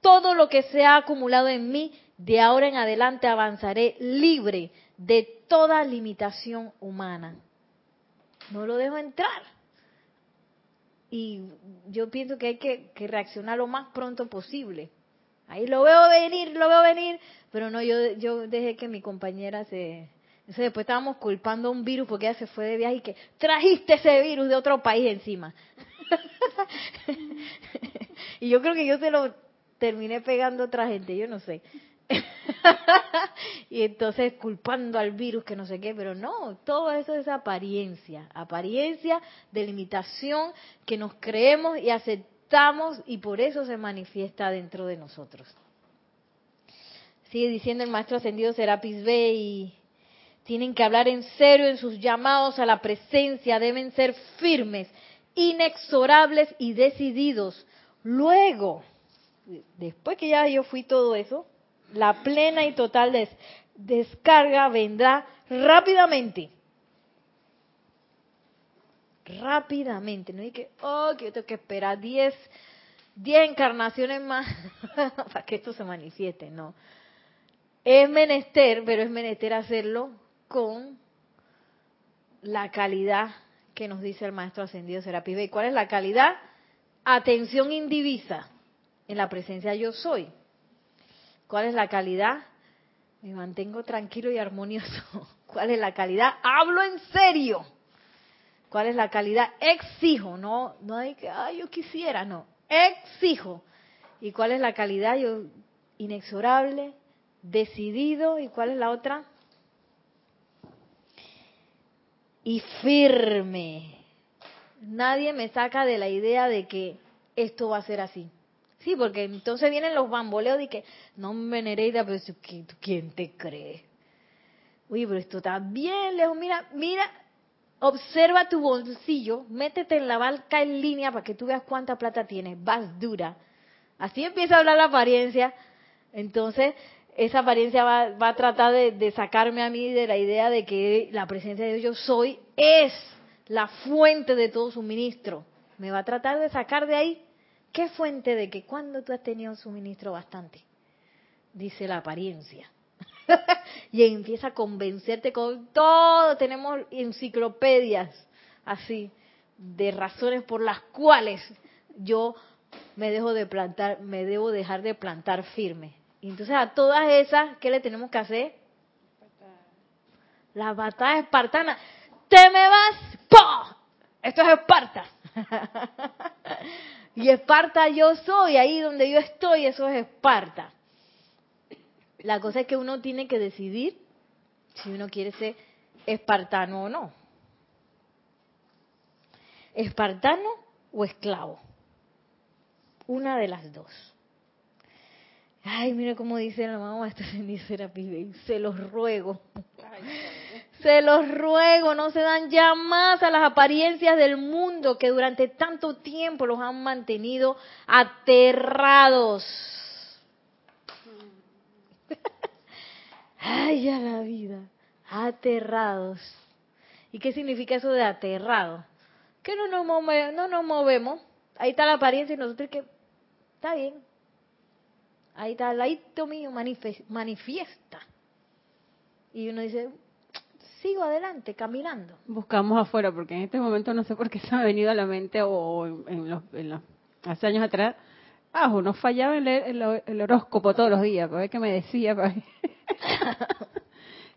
todo lo que se ha acumulado en mí. De ahora en adelante avanzaré libre de toda limitación humana. No lo dejo entrar. Y yo pienso que hay que, reaccionar lo más pronto posible. Ahí lo veo venir, lo veo venir, pero no, yo, yo dejé que mi compañera se... Entonces después estábamos culpando a un virus porque ella se fue de viaje y que trajiste ese virus de otro país encima. [laughs] y yo creo que yo se lo terminé pegando a otra gente, yo no sé. [laughs] y entonces culpando al virus que no sé qué, pero no, todo eso es apariencia, apariencia de limitación que nos creemos y aceptamos y por eso se manifiesta dentro de nosotros. Sigue diciendo el maestro ascendido Serapis Bey, tienen que hablar en serio en sus llamados a la presencia, deben ser firmes, inexorables y decididos. Luego, después que ya yo fui todo eso, la plena y total descarga vendrá rápidamente. Rápidamente, no hay que, oh, que yo tengo que esperar 10 diez encarnaciones más [laughs] para que esto se manifieste, no. Es menester, pero es menester hacerlo con la calidad que nos dice el maestro ascendido Serapis ¿Y cuál es la calidad? Atención indivisa en la presencia yo soy. ¿Cuál es la calidad? Me mantengo tranquilo y armonioso. [laughs] ¿Cuál es la calidad? Hablo en serio. ¿Cuál es la calidad? Exijo, no, no hay que, ay, yo quisiera, no. Exijo. ¿Y cuál es la calidad? Yo inexorable, decidido. ¿Y cuál es la otra? Y firme. Nadie me saca de la idea de que esto va a ser así. Sí, porque entonces vienen los bamboleos de que, no me Nereida, pero ¿quién te cree? Uy, pero esto está bien lejos. Mira, mira, observa tu bolsillo, métete en la balca en línea para que tú veas cuánta plata tienes. Vas dura. Así empieza a hablar la apariencia. Entonces, esa apariencia va, va a tratar de, de, sacarme a mí de la idea de que la presencia de Dios yo soy es la fuente de todo suministro. Me va a tratar de sacar de ahí ¿Qué fuente de que cuando tú has tenido suministro bastante? Dice la apariencia. [laughs] y empieza a convencerte con todo. Tenemos enciclopedias así de razones por las cuales yo me dejo de plantar, me debo dejar de plantar firme. Y entonces a todas esas, ¿qué le tenemos que hacer? La batalla espartana. ¡Te me vas! ¡Pah! Esto es Esparta. [laughs] Y Esparta yo soy, ahí donde yo estoy, eso es Esparta. La cosa es que uno tiene que decidir si uno quiere ser espartano o no. ¿Espartano o esclavo? Una de las dos. Ay, mira cómo dice la mamá, esto se [laughs] se los ruego. Se los ruego, no se dan ya más a las apariencias del mundo que durante tanto tiempo los han mantenido aterrados. [laughs] Ay, ya la vida, aterrados. ¿Y qué significa eso de aterrado? Que no nos, movemos, no nos movemos. Ahí está la apariencia y nosotros que está bien. Ahí está el ladito mío manifiesta. Y uno dice, sigo adelante, caminando. Buscamos afuera, porque en este momento no sé por qué se me ha venido a la mente o en, los, hace años atrás, ah, uno fallaba en leer el, horóscopo todos los días, para ver qué me decía. [laughs]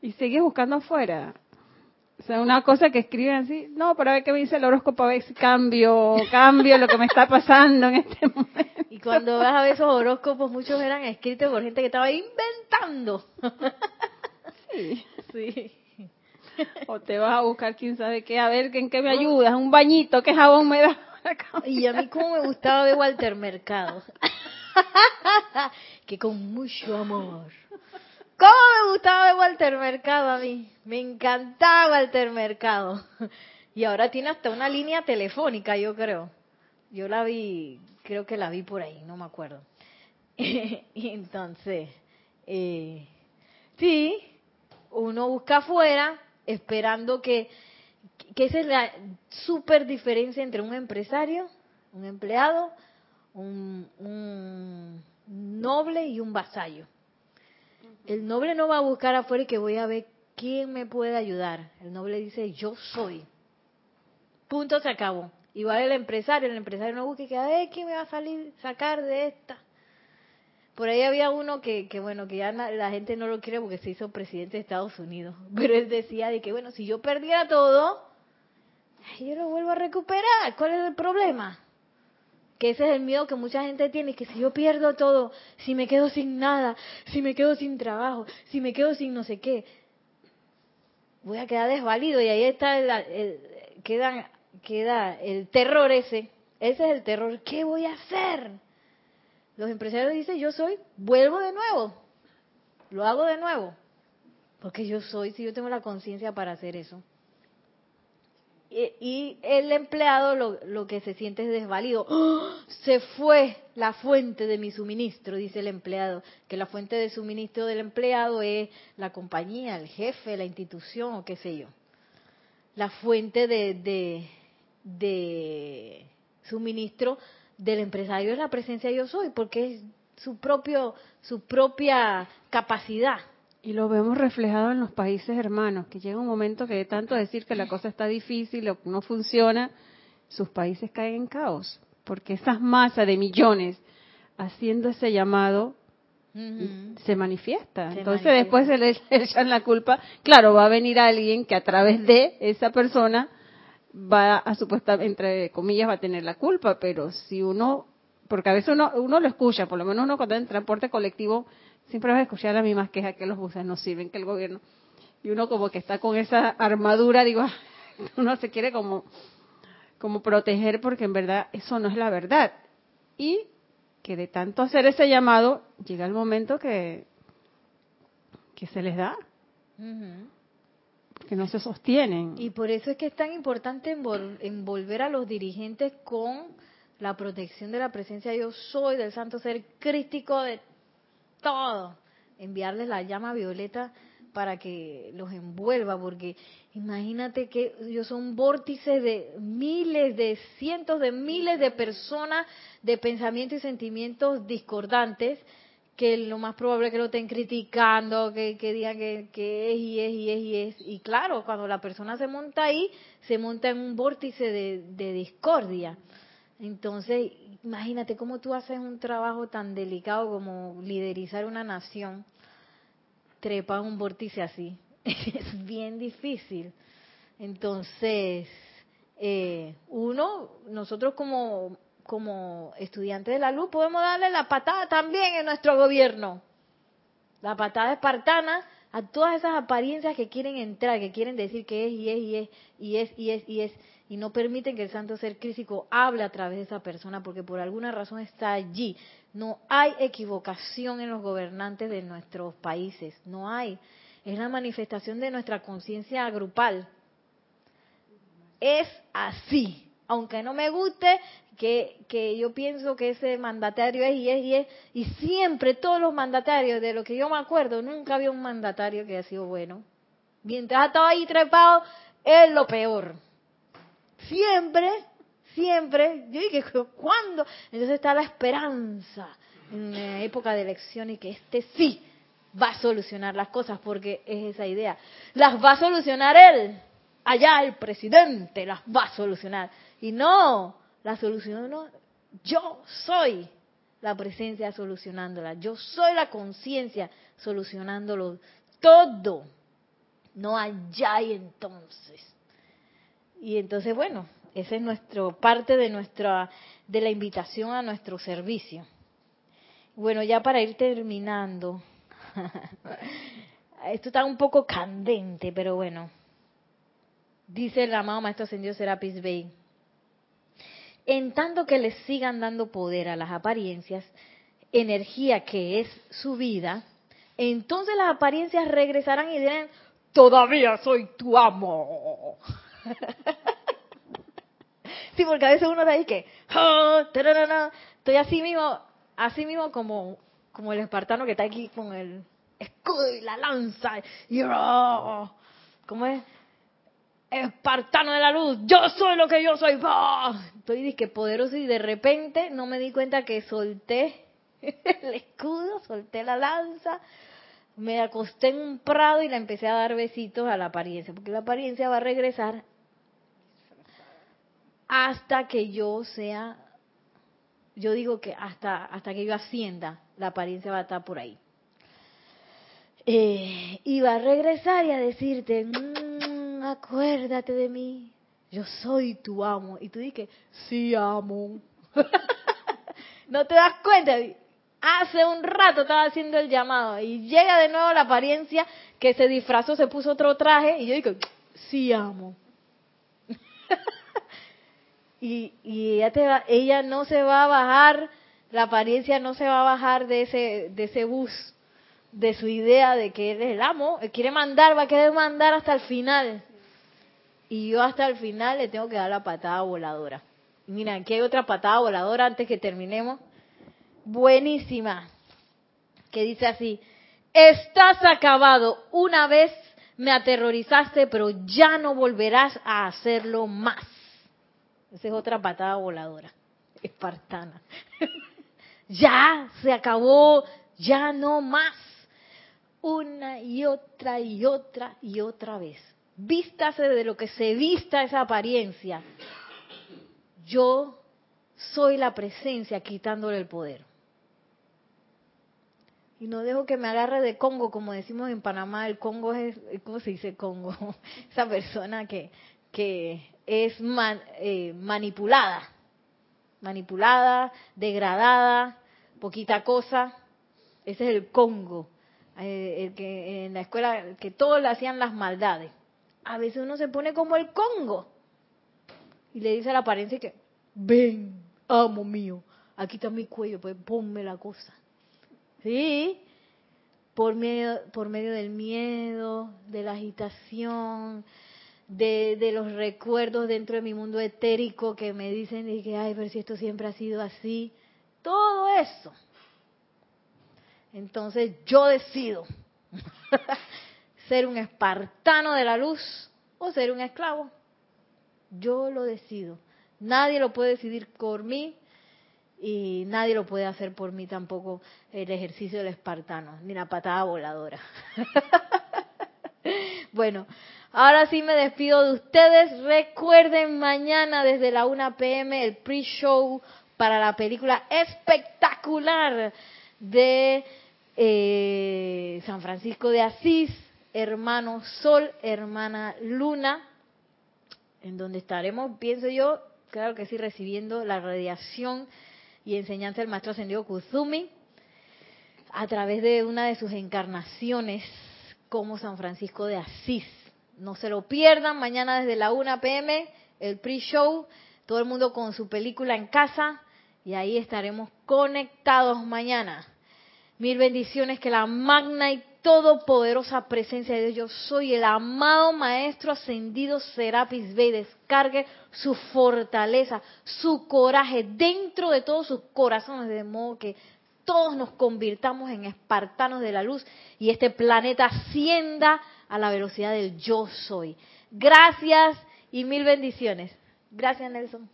y seguí buscando afuera. O sea, una cosa que escriben así, no, para ver qué me dice el horóscopo, a ver si cambio, cambio lo que me está pasando en este momento. Y cuando vas a ver esos horóscopos, muchos eran escritos por gente que estaba inventando. Sí. [laughs] Sí. [laughs] O te vas a buscar quién sabe qué, a ver en qué me ayudas, un bañito, qué jabón me da. Y a mí como me gustaba ver Walter Mercado. [laughs] que con mucho amor. ¿Cómo me gustaba ver Walter Mercado a mí? Me encantaba Walter Mercado. Y ahora tiene hasta una línea telefónica, yo creo. Yo la vi, creo que la vi por ahí, no me acuerdo. [laughs] entonces, eh, sí, uno busca afuera esperando que, que esa es la super diferencia entre un empresario, un empleado, un, un noble y un vasallo. El noble no va a buscar afuera y que voy a ver quién me puede ayudar. El noble dice, yo soy. Punto, se acabó. Igual el empresario, el empresario no busca y que a ver quién me va a salir, sacar de esta. Por ahí había uno que, que bueno, que ya la gente no lo quiere porque se hizo presidente de Estados Unidos. [laughs] Pero él decía de que, bueno, si yo perdiera todo, yo lo vuelvo a recuperar. ¿Cuál es el problema? Que ese es el miedo que mucha gente tiene, que si yo pierdo todo, si me quedo sin nada, si me quedo sin trabajo, si me quedo sin no sé qué, voy a quedar desvalido y ahí está el, queda el terror ese. Ese es el terror. ¿Qué voy a hacer? Los empresarios dicen, yo soy, vuelvo de nuevo, lo hago de nuevo, porque yo soy, si yo tengo la conciencia para hacer eso. Y, y, el empleado lo, lo, que se siente es desvalido. ¡Oh! Se fue la fuente de mi suministro, dice el empleado, que la fuente de suministro del empleado es la compañía, el jefe, la institución o qué sé yo. La fuente de, de, de suministro del empresario es la presencia yo soy, porque es su propio, su propia capacidad. Y lo vemos reflejado en los países hermanos, que llega un momento que de tanto decir que la cosa está difícil o no funciona, sus países caen en caos, porque esas masas de millones haciendo ese llamado uh -huh. se manifiesta. Se Entonces manifiesta. después se le [laughs] echan la culpa. Claro, va a venir alguien que a través de esa persona va a supuestamente, entre comillas, va a tener la culpa, pero si uno, porque a veces uno, uno lo escucha, por lo menos uno cuando en transporte colectivo, siempre va a escuchar las mismas quejas que los buses no sirven, que el gobierno, y uno como que está con esa armadura, digo, [laughs] uno se quiere como, como proteger porque en verdad eso no es la verdad. Y que de tanto hacer ese llamado, llega el momento que, que se les da. Que no se sostienen. Y por eso es que es tan importante envolver a los dirigentes con la protección de la presencia yo soy, del santo ser crístico, de todo. Enviarles la llama violeta para que los envuelva, porque imagínate que ellos son vórtices de miles, de cientos de miles de personas de pensamientos y sentimientos discordantes que lo más probable es que lo estén criticando, que, que digan que, es y es y es y es. Y claro, cuando la persona se monta ahí, se monta en un vórtice de, de discordia. Entonces, imagínate cómo tú haces un trabajo tan delicado como liderizar una nación, trepa un vórtice así. [laughs] es bien difícil. Entonces, eh, uno, nosotros como como estudiantes de la luz podemos darle la patada también en nuestro gobierno. La patada espartana a todas esas apariencias que quieren entrar, que quieren decir que es y es y es y es y es y es y no permiten que el santo ser crítico hable a través de esa persona porque por alguna razón está allí. No hay equivocación en los gobernantes de nuestros países, no hay. Es la manifestación de nuestra conciencia grupal. Es así aunque no me guste, que, que yo pienso que ese mandatario es y es y es, y siempre todos los mandatarios, de lo que yo me acuerdo, nunca había un mandatario que haya sido bueno. Mientras ha estado ahí trepado, es lo peor. Siempre, siempre, yo dije, ¿cuándo? Entonces está la esperanza en época de elecciones y que este sí va a solucionar las cosas, porque es esa idea. Las va a solucionar él. Allá el presidente las va a solucionar. Y no, la solución no, yo soy la presencia solucionándola, yo soy la conciencia solucionándolo todo, no allá y entonces. Y entonces, bueno, esa es nuestro parte de nuestra de la invitación a nuestro servicio. Bueno, ya para ir terminando. [laughs] Esto está un poco candente, pero bueno. Dice el amado Maestro Ascendido Serapis Bey. En tanto que le sigan dando poder a las apariencias, energía que es su vida, entonces las apariencias regresarán y dirán, todavía soy tu amo. [laughs] sí, porque a veces uno da ahí que, oh, estoy así mismo, así mismo como, como el espartano que está aquí con el escudo y la lanza, y oh, ¿cómo es? Espartano de la luz, yo soy lo que yo soy. Estoy disque poderoso y de repente no me di cuenta que solté [laughs] el escudo, solté la lanza, me acosté en un prado y la empecé a dar besitos a la apariencia, porque la apariencia va a regresar hasta que yo sea, yo digo que hasta, hasta que yo ascienda, la apariencia va a estar por ahí. Eh, y va a regresar y a decirte, mmm, acuérdate de mí, yo soy tu amo. Y tú dices, sí, amo. [laughs] no te das cuenta, hace un rato estaba haciendo el llamado y llega de nuevo la apariencia que se disfrazó, se puso otro traje y yo digo, sí amo. [laughs] y y ella, ella no se va a bajar, la apariencia no se va a bajar de ese, de ese bus, de su idea de que él es el amo, él quiere mandar, va a querer mandar hasta el final. Y yo hasta el final le tengo que dar la patada voladora. Mira, aquí hay otra patada voladora antes que terminemos buenísima, que dice así, estás acabado, una vez me aterrorizaste, pero ya no volverás a hacerlo más. Esa es otra patada voladora, espartana. [laughs] ya se acabó, ya no más. Una y otra y otra y otra vez. Vístase de lo que se vista esa apariencia. Yo soy la presencia quitándole el poder y no dejo que me agarre de Congo, como decimos en Panamá, el Congo es, ¿cómo se dice Congo? [laughs] Esa persona que, que es eh, manipulada, manipulada, degradada, poquita cosa, ese es el Congo, eh, el que en la escuela, que todos le hacían las maldades. A veces uno se pone como el Congo y le dice a la apariencia que, ven, amo mío, aquí está mi cuello, pues ponme la cosa ¿sí? Por medio, por medio del miedo, de la agitación, de, de, los recuerdos dentro de mi mundo etérico que me dicen y que, ay, pero si esto siempre ha sido así. Todo eso. Entonces yo decido [laughs] ser un espartano de la luz o ser un esclavo. Yo lo decido. Nadie lo puede decidir por mí, y nadie lo puede hacer por mí tampoco el ejercicio del espartano, ni la patada voladora. [laughs] bueno, ahora sí me despido de ustedes. Recuerden mañana desde la 1 pm el pre-show para la película espectacular de eh, San Francisco de Asís, hermano Sol, hermana Luna, en donde estaremos, pienso yo, claro que sí, recibiendo la radiación y enseñanza del maestro ascendido Kuzumi a través de una de sus encarnaciones como San Francisco de Asís. No se lo pierdan, mañana desde la 1 pm, el pre-show, todo el mundo con su película en casa y ahí estaremos conectados mañana. Mil bendiciones, que la magna y todopoderosa presencia de Dios, yo soy el amado Maestro Ascendido Serapis Bey, descargue su fortaleza, su coraje dentro de todos sus corazones, de modo que todos nos convirtamos en espartanos de la luz y este planeta ascienda a la velocidad del yo soy. Gracias y mil bendiciones. Gracias, Nelson.